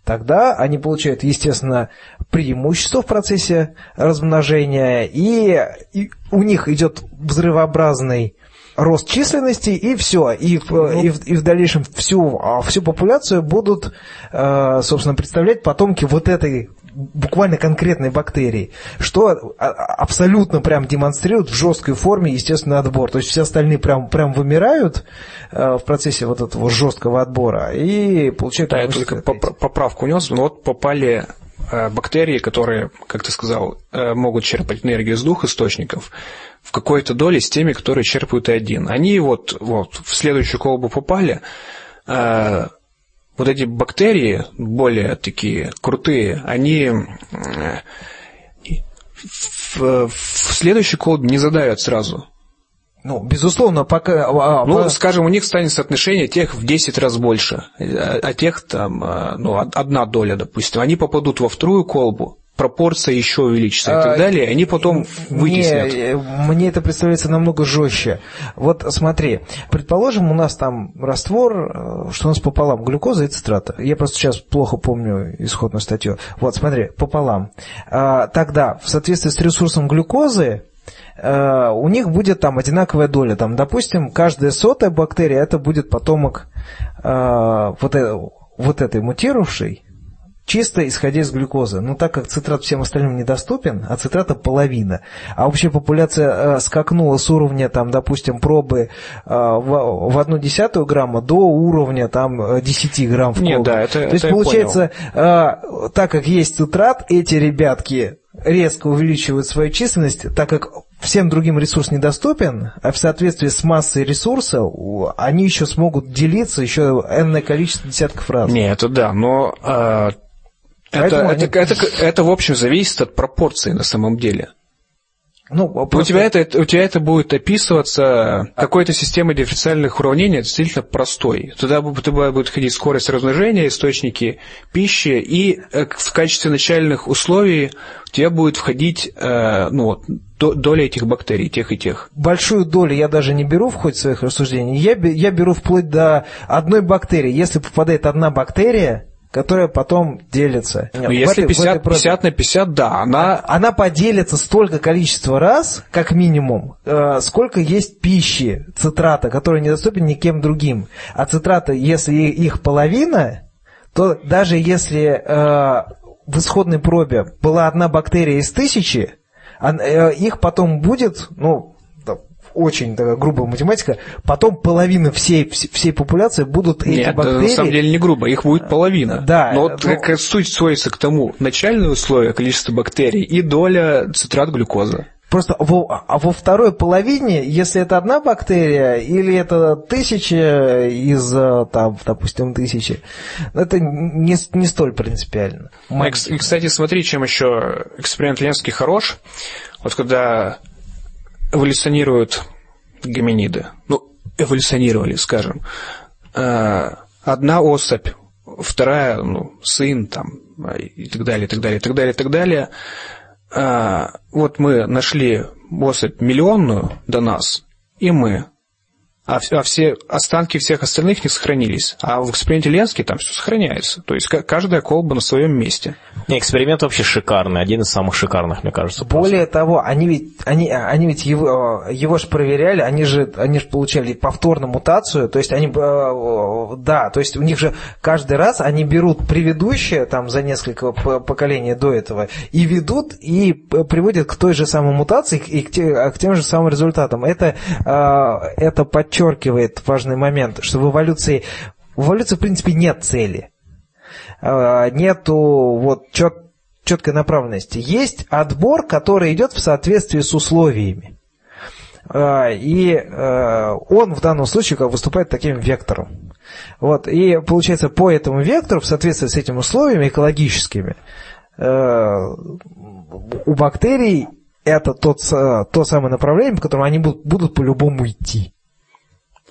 тогда они получают, естественно, преимущество в процессе размножения, и, и у них идет взрывообразный рост численности, и все. И, ну, и, и в дальнейшем всю, а, всю популяцию будут, э, собственно, представлять потомки вот этой буквально конкретной бактерии, что а, абсолютно прям демонстрирует в жесткой форме естественный отбор. То есть все остальные прям, прям вымирают э, в процессе вот этого жесткого отбора и получают... Да, я только поправку унес. Ну вот попали э, бактерии, которые, как ты сказал, э, могут черпать энергию из двух источников, в какой-то доле с теми, которые черпают и один. Они вот, вот в следующую колбу попали, вот эти бактерии, более такие крутые, они в, в следующий код не задают сразу. Ну, безусловно, пока... А, а, ну, по... скажем, у них станет соотношение тех в 10 раз больше, а, а тех там, а, ну, одна доля, допустим. Они попадут во вторую колбу, пропорция еще увеличится и так а, далее, они потом вытеснят. Не, э, мне это представляется намного жестче. Вот смотри, предположим, у нас там раствор, э, что у нас пополам глюкоза и цитрата. Я просто сейчас плохо помню исходную статью. Вот, смотри, пополам. А, тогда, в соответствии с ресурсом глюкозы, э, у них будет там одинаковая доля. Там, допустим, каждая сотая бактерия это будет потомок вот, вот этой мутировавшей, чисто исходя из глюкозы. Но так как цитрат всем остальным недоступен, а цитрата половина, а общая популяция э, скакнула с уровня, там, допустим, пробы э, в, одну десятую грамма до уровня там, 10 э, грамм в Нет, да, это, То это есть, получается, э, так как есть цитрат, эти ребятки резко увеличивают свою численность, так как всем другим ресурс недоступен, а в соответствии с массой ресурса они еще смогут делиться еще энное количество десятков раз. Нет, это да, но э, это, это, это, это, это, в общем, зависит от пропорции на самом деле. Ну, просто... у, тебя это, у тебя это будет описываться какой-то системой дифференциальных уравнений действительно простой. Туда, туда будет ходить скорость размножения, источники пищи, и э, в качестве начальных условий у тебя будет входить э, ну, доля этих бактерий, тех и тех. Большую долю я даже не беру в ходе своих рассуждений. Я, я беру вплоть до одной бактерии. Если попадает одна бактерия, которая потом делится. Ну, если этой, 50, 50 на 50, да, она... Она поделится столько количества раз, как минимум, э, сколько есть пищи, цитрата, который недоступен никем другим. А цитрата, если их половина, то даже если э, в исходной пробе была одна бактерия из тысячи, э, их потом будет, ну, очень такая грубая математика, потом половина всей, всей популяции будут эти Нет, бактерии... на самом деле не грубо, их будет половина. Да. Но вот но... как суть сводится к тому, начальное условие, количество бактерий и доля цитрат глюкозы. Просто во, а во второй половине, если это одна бактерия или это тысяча из, там, допустим, тысячи, это не, не столь принципиально. И, кстати, смотри, чем еще эксперимент Ленский хорош. Вот когда эволюционируют гоминиды. Ну, эволюционировали, скажем. Э, одна особь, вторая, ну, сын, там, и так далее, и так далее, и так далее, и так далее. А, вот мы нашли особь миллионную до нас, и мы а, а все останки всех остальных не сохранились. А в эксперименте Ленский там все сохраняется. То есть каждая колба на своем месте. Не, эксперимент вообще шикарный, один из самых шикарных, мне кажется. Более просто. того, они ведь, они, они ведь его, его же проверяли, они же, они же получали повторно мутацию, то есть они, э, да, то есть у них же каждый раз они берут предыдущее, там, за несколько поколений до этого, и ведут, и приводят к той же самой мутации, и к, те, к тем же самым результатам. Это, э, это подчеркивает подчеркивает важный момент, что в эволюции, в эволюции в принципе нет цели. А, нету вот чет, четкой направленности. Есть отбор, который идет в соответствии с условиями. А, и а, он в данном случае как выступает таким вектором. Вот. И получается, по этому вектору, в соответствии с этими условиями экологическими, у бактерий это тот, то самое направление, по которому они будут, будут по-любому идти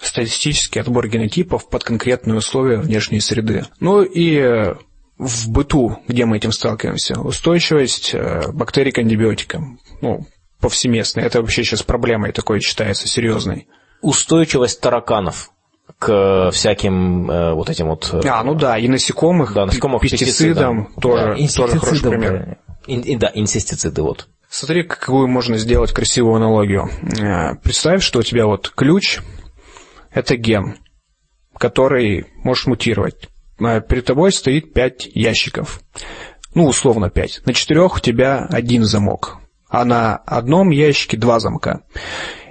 статистический отбор генотипов под конкретные условия внешней среды. Ну и э, в быту, где мы этим сталкиваемся, устойчивость э, бактерий к антибиотикам, ну, повсеместная. Это вообще сейчас проблемой такой считается серьезной. Устойчивость тараканов к всяким э, вот этим вот... Э, а, ну да, и насекомых, да, насекомых пестицидам, пестицидам тоже, да, тоже хороший пример. Ин, да, инсектициды, вот. Смотри, какую можно сделать красивую аналогию. Представь, что у тебя вот ключ это ген, который можешь мутировать. А перед тобой стоит пять ящиков. Ну, условно пять. На четырех у тебя один замок, а на одном ящике два замка.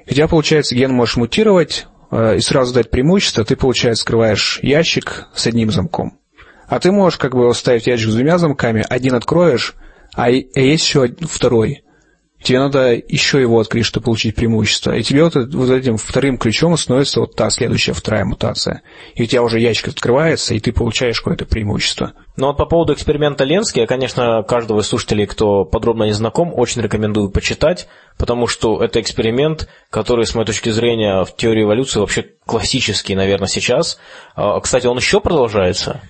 И у тебя, получается, ген можешь мутировать э, и сразу дать преимущество, ты, получается, скрываешь ящик с одним замком. А ты можешь как бы оставить ящик с двумя замками, один откроешь, а есть еще второй тебе надо еще его открыть, чтобы получить преимущество. И тебе вот, вот этим вторым ключом становится вот та следующая вторая мутация. И у тебя уже ящик открывается, и ты получаешь какое-то преимущество. Ну вот по поводу эксперимента Ленски, я, конечно, каждого из слушателей, кто подробно не знаком, очень рекомендую почитать, потому что это эксперимент, который, с моей точки зрения, в теории эволюции вообще классический, наверное, сейчас. А, кстати, он еще продолжается?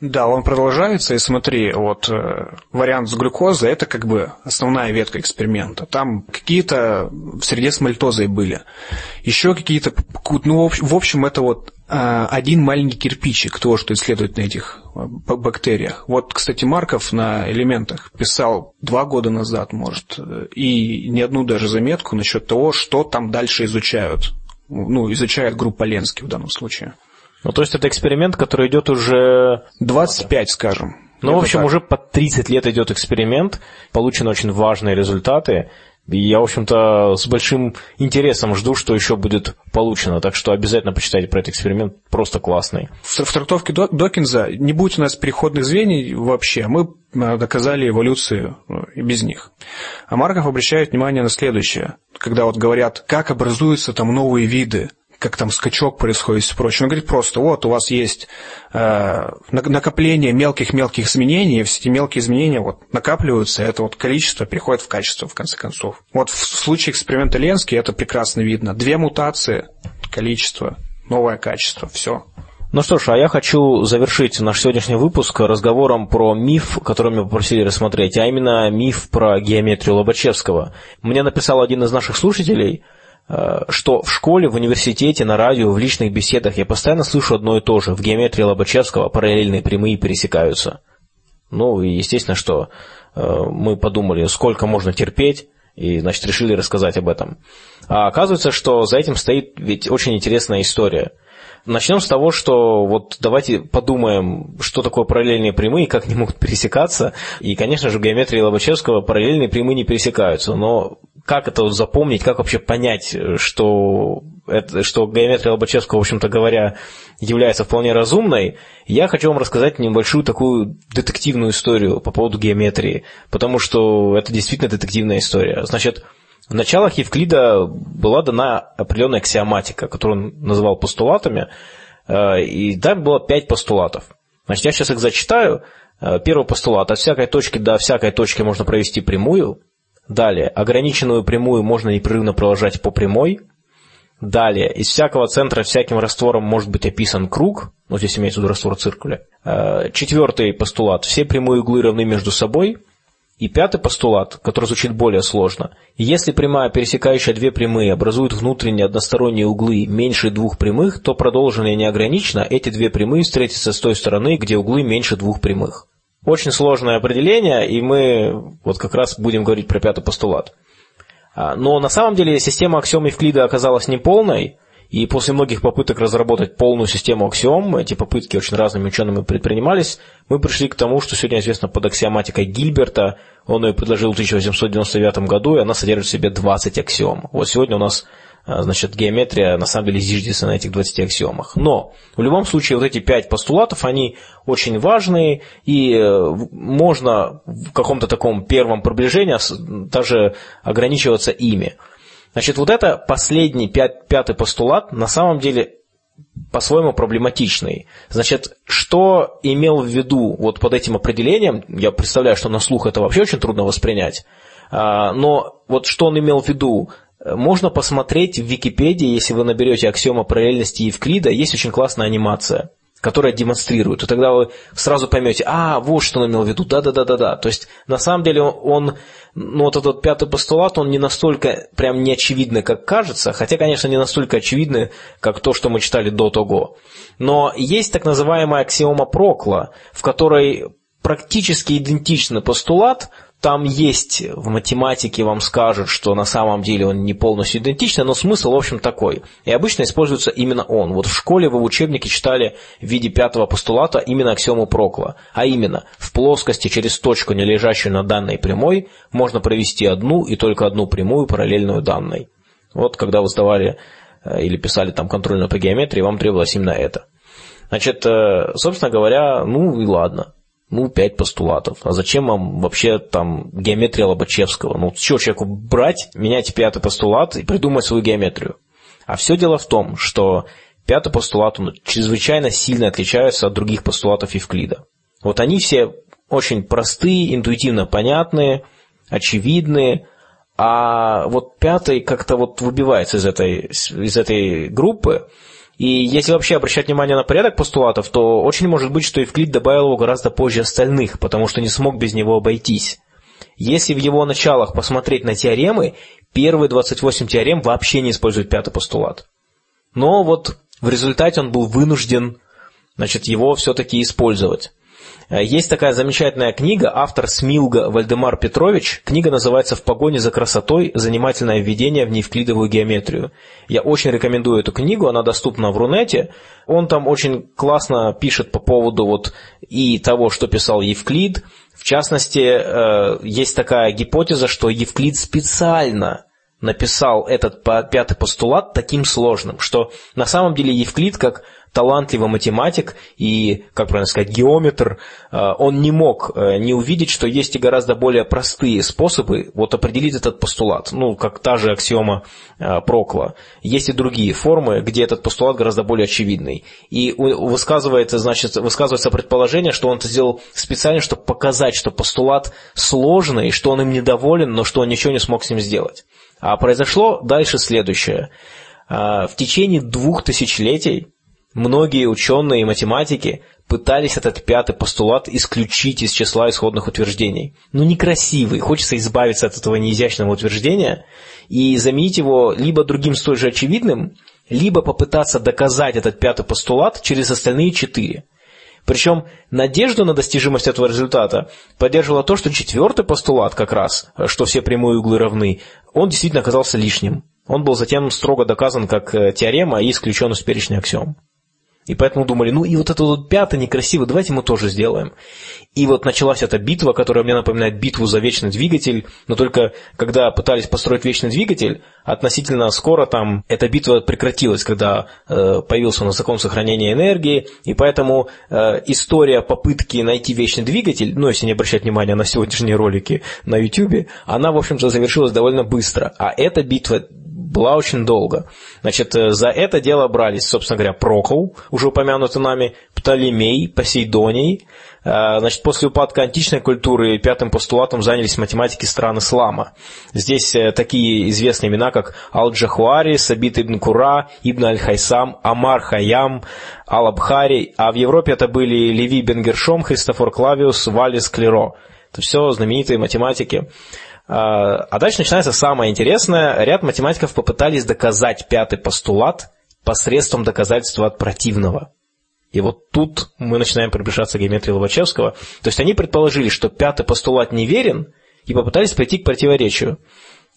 Да, он продолжается, и смотри, вот э, вариант с глюкозой – это как бы основная ветка эксперимента. Там какие-то в среде с мальтозой были, еще какие-то, ну, в общем, это вот э, один маленький кирпичик, то, что исследует на этих э, бактериях. Вот, кстати, Марков на элементах писал два года назад, может, и не одну даже заметку насчет того, что там дальше изучают. Ну, изучает группа Ленский в данном случае. Ну, то есть это эксперимент, который идет уже... 25, скажем. Ну, в общем, так. уже по 30 лет идет эксперимент, получены очень важные результаты. И я, в общем-то, с большим интересом жду, что еще будет получено. Так что обязательно почитайте про этот эксперимент, просто классный. В, в трактовке Докинза не будет у нас переходных звеньев вообще. Мы э, доказали эволюцию э, и без них. А Марков обращает внимание на следующее. Когда вот говорят, как образуются там новые виды, как там скачок происходит и прочее. Он говорит просто, вот у вас есть э, накопление мелких-мелких изменений, и все эти мелкие изменения вот накапливаются, это вот количество переходит в качество, в конце концов. Вот в случае эксперимента Ленски это прекрасно видно. Две мутации, количество, новое качество, все. Ну что ж, а я хочу завершить наш сегодняшний выпуск разговором про миф, который меня попросили рассмотреть, а именно миф про геометрию Лобачевского. Мне написал один из наших слушателей – что в школе, в университете, на радио, в личных беседах я постоянно слышу одно и то же. В геометрии Лобачевского параллельные прямые пересекаются. Ну, и естественно, что э, мы подумали, сколько можно терпеть, и, значит, решили рассказать об этом. А оказывается, что за этим стоит ведь очень интересная история – Начнем с того, что вот давайте подумаем, что такое параллельные прямые, как они могут пересекаться. И, конечно же, в геометрии Лобачевского параллельные прямые не пересекаются. Но как это запомнить, как вообще понять, что, это, что геометрия Лобачевского, в общем-то говоря, является вполне разумной, я хочу вам рассказать небольшую такую детективную историю по поводу геометрии, потому что это действительно детективная история. Значит, в началах Евклида была дана определенная аксиоматика, которую он называл постулатами, э, и там было пять постулатов. Значит, я сейчас их зачитаю. Э, первый постулат. От всякой точки до всякой точки можно провести прямую. Далее. Ограниченную прямую можно непрерывно продолжать по прямой. Далее. Из всякого центра всяким раствором может быть описан круг. Вот здесь имеется в виду раствор циркуля. Э, четвертый постулат. Все прямые углы равны между собой. И пятый постулат, который звучит более сложно. Если прямая, пересекающая две прямые, образует внутренние односторонние углы меньше двух прямых, то продолженно и неограниченно эти две прямые встретятся с той стороны, где углы меньше двух прямых. Очень сложное определение, и мы вот как раз будем говорить про пятый постулат. А, но на самом деле система аксиом Евклида оказалась неполной, и после многих попыток разработать полную систему аксиом, эти попытки очень разными учеными предпринимались, мы пришли к тому, что сегодня известно под аксиоматикой Гильберта. Он ее предложил в 1899 году, и она содержит в себе 20 аксиом. Вот сегодня у нас значит, геометрия на самом деле зиждется на этих 20 аксиомах. Но в любом случае вот эти пять постулатов, они очень важные, и э, можно в каком-то таком первом приближении даже ограничиваться ими. Значит, вот это последний, пят, пятый постулат, на самом деле по-своему проблематичный. Значит, что имел в виду вот под этим определением, я представляю, что на слух это вообще очень трудно воспринять, а, но вот что он имел в виду, можно посмотреть в Википедии, если вы наберете аксиома параллельности Евклида, есть очень классная анимация которая демонстрирует. И тогда вы сразу поймете, а, вот что он имел в виду, да-да-да-да-да. То есть, на самом деле, он, ну, вот этот пятый постулат, он не настолько прям неочевидный, как кажется, хотя, конечно, не настолько очевидный, как то, что мы читали до того. Но есть так называемая аксиома Прокла, в которой практически идентичный постулат, там есть в математике, вам скажут, что на самом деле он не полностью идентичный, но смысл, в общем, такой. И обычно используется именно он. Вот в школе вы в учебнике читали в виде пятого постулата именно аксиому Прокла. А именно, в плоскости через точку, не лежащую на данной прямой, можно провести одну и только одну прямую параллельную данной. Вот когда вы сдавали э, или писали там контрольную по геометрии, вам требовалось именно это. Значит, э, собственно говоря, ну и ладно. Ну, пять постулатов. А зачем вам вообще там геометрия Лобачевского? Ну, что человеку брать, менять пятый постулат и придумать свою геометрию? А все дело в том, что пятый постулат он чрезвычайно сильно отличается от других постулатов Евклида. Вот они все очень простые, интуитивно понятные, очевидные, а вот пятый как-то вот выбивается из этой, из этой группы, и если вообще обращать внимание на порядок постулатов, то очень может быть, что Евклид добавил его гораздо позже остальных, потому что не смог без него обойтись. Если в его началах посмотреть на теоремы, первые 28 теорем вообще не используют пятый постулат. Но вот в результате он был вынужден значит, его все-таки использовать. Э, есть такая замечательная книга, автор Смилга Вальдемар Петрович. Книга называется «В погоне за красотой. Занимательное введение в неевклидовую геометрию». Я очень рекомендую эту книгу, она доступна в Рунете. Он там очень классно пишет по поводу вот и того, что писал Евклид. В частности, э, есть такая гипотеза, что Евклид специально написал этот пятый постулат таким сложным, что на самом деле Евклид, как талантливый математик и, как правильно сказать, геометр, э, он не мог э, не увидеть, что есть и гораздо более простые способы вот определить этот постулат. Ну, как та же аксиома э, Прокла. Есть и другие формы, где этот постулат гораздо более очевидный. И высказывается, значит, высказывается предположение, что он это сделал специально, чтобы показать, что постулат сложный, что он им недоволен, но что он ничего не смог с ним сделать. А произошло дальше следующее. В течение двух тысячелетий Многие ученые и математики пытались этот пятый постулат исключить из числа исходных утверждений. Ну, некрасивый, хочется избавиться от этого неизящного утверждения и заменить его либо другим столь же очевидным, либо попытаться доказать этот пятый постулат через остальные четыре. Причем надежду на достижимость этого результата поддерживало то, что четвертый постулат как раз, что все прямые углы равны, он действительно оказался лишним. Он был затем строго доказан как э, теорема и исключен из перечня аксиом. И поэтому думали, ну и вот это вот пятое некрасиво, давайте мы тоже сделаем. И вот началась эта битва, которая мне напоминает битву за вечный двигатель, но только когда пытались построить вечный двигатель, относительно скоро там эта битва прекратилась, когда э, появился у нас закон сохранения энергии, и поэтому э, история попытки найти вечный двигатель, ну если не обращать внимания на сегодняшние ролики на YouTube, она, в общем-то, завершилась довольно быстро. А эта битва была очень долго. Значит, э, за это дело брались, собственно говоря, Прокл, уже упомянутый нами, Птолемей, Посейдоний. Э, значит, после упадка античной культуры пятым постулатом занялись математики стран ислама. Здесь э, такие известные имена, как Ал-Джахуари, Сабит ибн Кура, Ибн Аль-Хайсам, Амар Хаям, Ал-Абхари, а в Европе это были Леви Бенгершом, Христофор Клавиус, Валис Клеро. Это все знаменитые математики. А дальше начинается самое интересное. Ряд математиков попытались доказать пятый постулат посредством доказательства от противного. И вот тут мы начинаем приближаться к геометрии Лобачевского. То есть они предположили, что пятый постулат неверен, и попытались прийти к противоречию.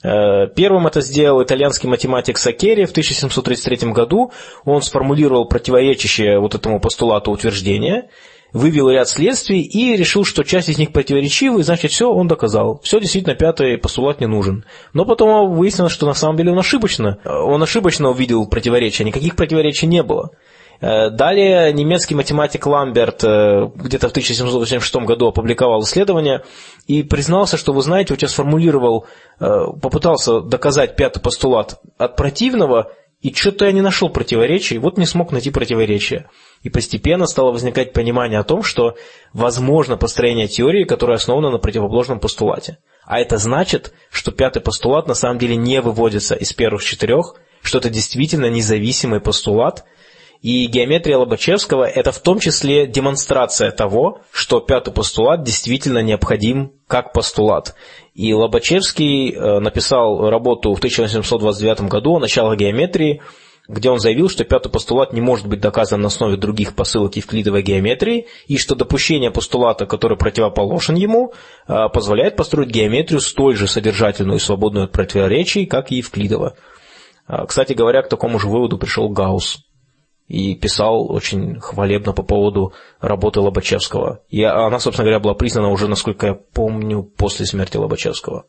Э, первым это сделал итальянский математик Сакери в 1733 году. Он сформулировал противоречащее вот этому постулату утверждение, вывел ряд следствий и решил, что часть из них противоречивы, значит, все он доказал. Все действительно пятый постулат не нужен. Но потом выяснилось, что на самом деле он ошибочно. Он ошибочно увидел противоречия, никаких противоречий не было. Э, далее немецкий математик Ламберт э, где-то в 1786 году опубликовал исследование и признался, что, вы знаете, вот я сформулировал, э, попытался доказать пятый постулат от противного, и что-то я не нашел противоречий, вот не смог найти противоречия. И постепенно стало возникать понимание о том, что возможно построение теории, которая основана на противоположном постулате. А это значит, что пятый постулат на самом деле не выводится из первых четырех, что это действительно независимый постулат – и геометрия Лобачевского – это в том числе демонстрация того, что пятый постулат действительно необходим как постулат. И Лобачевский э, написал работу в 1829 году о начале геометрии, где он заявил, что пятый постулат не может быть доказан на основе других посылок евклидовой геометрии, и что допущение постулата, который противоположен ему, э, позволяет построить геометрию столь же содержательную и свободную от противоречий, как и евклидова. Э, кстати говоря, к такому же выводу пришел Гаусс и писал очень хвалебно по поводу работы Лобачевского. И она, собственно говоря, была признана уже, насколько я помню, после смерти Лобачевского.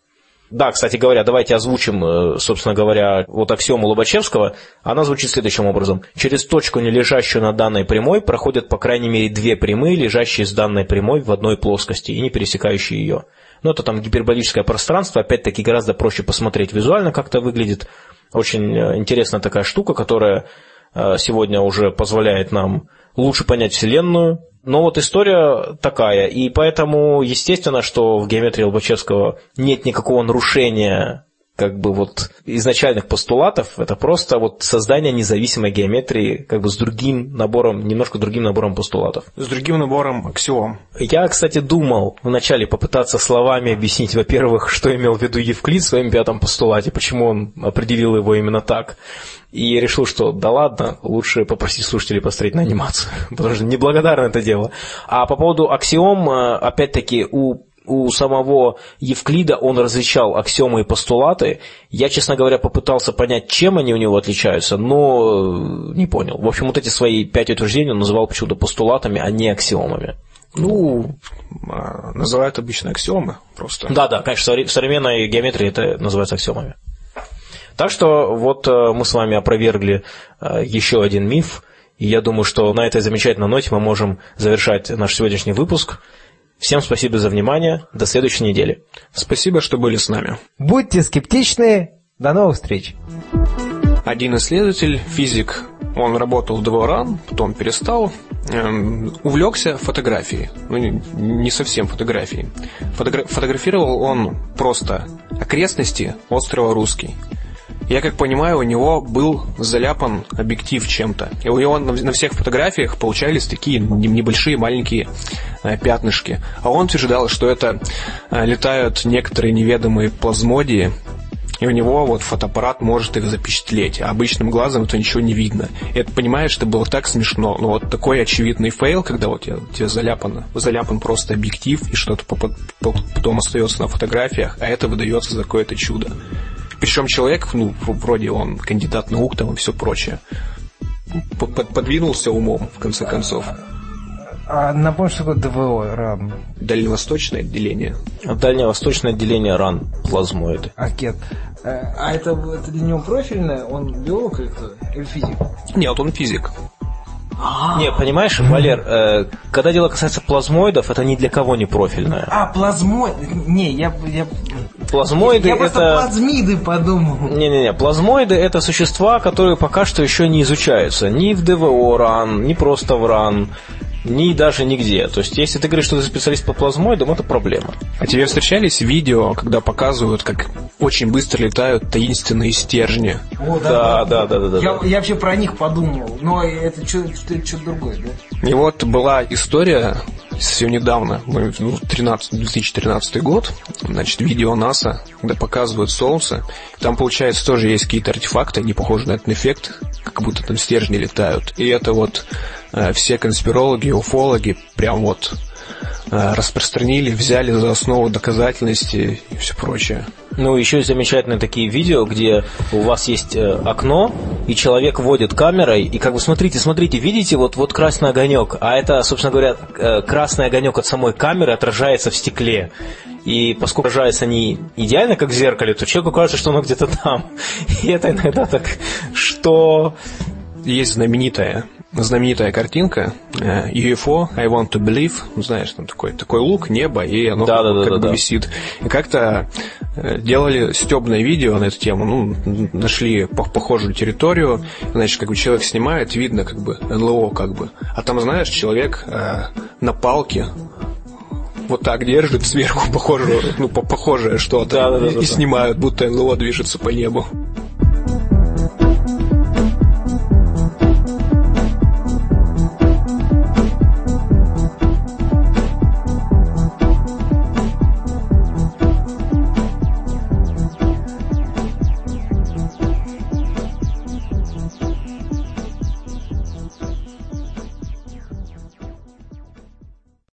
Да, кстати говоря, давайте озвучим, э, собственно говоря, вот аксиому Лобачевского. Она звучит следующим образом. Через точку, не лежащую на данной прямой, проходят по крайней мере две прямые, лежащие с данной прямой в одной плоскости и не пересекающие ее. Но это там гиперболическое пространство, опять-таки гораздо проще посмотреть визуально, как это выглядит. Очень э, интересная такая штука, которая сегодня уже позволяет нам лучше понять Вселенную. Но вот история такая, и поэтому естественно, что в геометрии Лобачевского нет никакого нарушения как бы вот изначальных постулатов, это просто вот создание независимой геометрии как бы с другим набором, немножко другим набором постулатов. С другим набором аксиом. Я, кстати, думал вначале попытаться словами объяснить, во-первых, что имел в виду Евклид в своем пятом постулате, почему он определил его именно так. И решил, что да ладно, лучше попросить слушателей посмотреть на анимацию, потому что неблагодарно это дело. А по поводу аксиом, э, опять-таки, у у самого Евклида он различал аксиомы и постулаты. Я, честно говоря, попытался понять, чем они у него отличаются, но э, не понял. В общем, вот эти свои пять утверждений он называл почему-то постулатами, а не аксиомами. Ну, а, называют обычно аксиомы просто. Да, да, конечно, в современной геометрии это называется аксиомами. Так что вот э, мы с вами опровергли э, еще один миф, и я думаю, что на этой замечательной ноте мы можем завершать наш сегодняшний выпуск. Всем спасибо за внимание. До следующей недели. Спасибо, что были с нами. Будьте скептичны. До новых встреч. Один исследователь, физик, он работал в Дворан, потом перестал, эм, увлекся фотографией. Ну, не, не совсем фотографией. Фотогра- фотографировал он просто окрестности острова Русский. Я как понимаю, у него был заляпан объектив чем-то. И у него на всех фотографиях получались такие небольшие маленькие э, пятнышки. А он утверждал, что это э, летают некоторые неведомые плазмодии, и у него вот фотоаппарат может их запечатлеть, а обычным глазом это ничего не видно. И это, понимаешь, это было так смешно. Но вот такой очевидный фейл, когда вот тебе, тебе заляпан, заляпан просто объектив, и что-то потом остается на фотографиях, а это выдается за какое-то чудо. Причем человек, ну, вроде он кандидат наук там и все прочее, подвинулся умом, в конце концов. А напомню, что такое ДВО, РАН? Дальневосточное отделение. Дальневосточное отделение РАН, плазмоиды. А кет. Э, а это, это для него профильное? Он биолог или кто? Или физик? Нет, он физик. Не, понимаешь, Валер, э, когда дело касается плазмоидов, это ни для кого не профильное. А, плазмоид... Не, я... я... Плазмоиды я это... просто плазмиды подумал. Не-не-не, плазмоиды это существа, которые пока что еще не изучаются. Ни в ДВО РАН, ни просто в РАН. Ни даже нигде. То есть, если ты говоришь, что ты специалист по плазмоидам, это проблема. А тебе встречались видео, когда показывают, как очень быстро летают таинственные стержни? О, да, да, да, да, да. да, я, да. я вообще про них подумал, но это что-то другое, да? И вот была история совсем недавно, ну, 13, 2013 год, значит, видео НАСА, где показывают Солнце. Там, получается, тоже есть какие-то артефакты, не похожи на этот эффект, как будто там стержни летают. И это вот все конспирологи, уфологи прям вот э, распространили, взяли за основу доказательности и все прочее. Ну, еще замечательные такие видео, где у вас есть э, окно, и человек вводит камерой, и как бы смотрите, смотрите, видите, вот, вот красный огонек, а это, собственно говоря, э, красный огонек от самой камеры отражается в стекле. И поскольку отражаются они идеально, как в зеркале, то человеку кажется, что оно где-то там. И это иногда так, что... Есть знаменитая знаменитая картинка э, UFO, I want to believe, ну, знаешь, там такой, такой лук, небо, и оно да, да, как да, бы да. висит. И как-то э, делали стебное видео на эту тему, ну, нашли похожую территорию, значит, как бы человек снимает, видно как бы НЛО как бы, а там, знаешь, человек э, на палке вот так держит сверху похожее, ну, похожее что-то да, да, да, и да, снимают, будто НЛО движется по небу.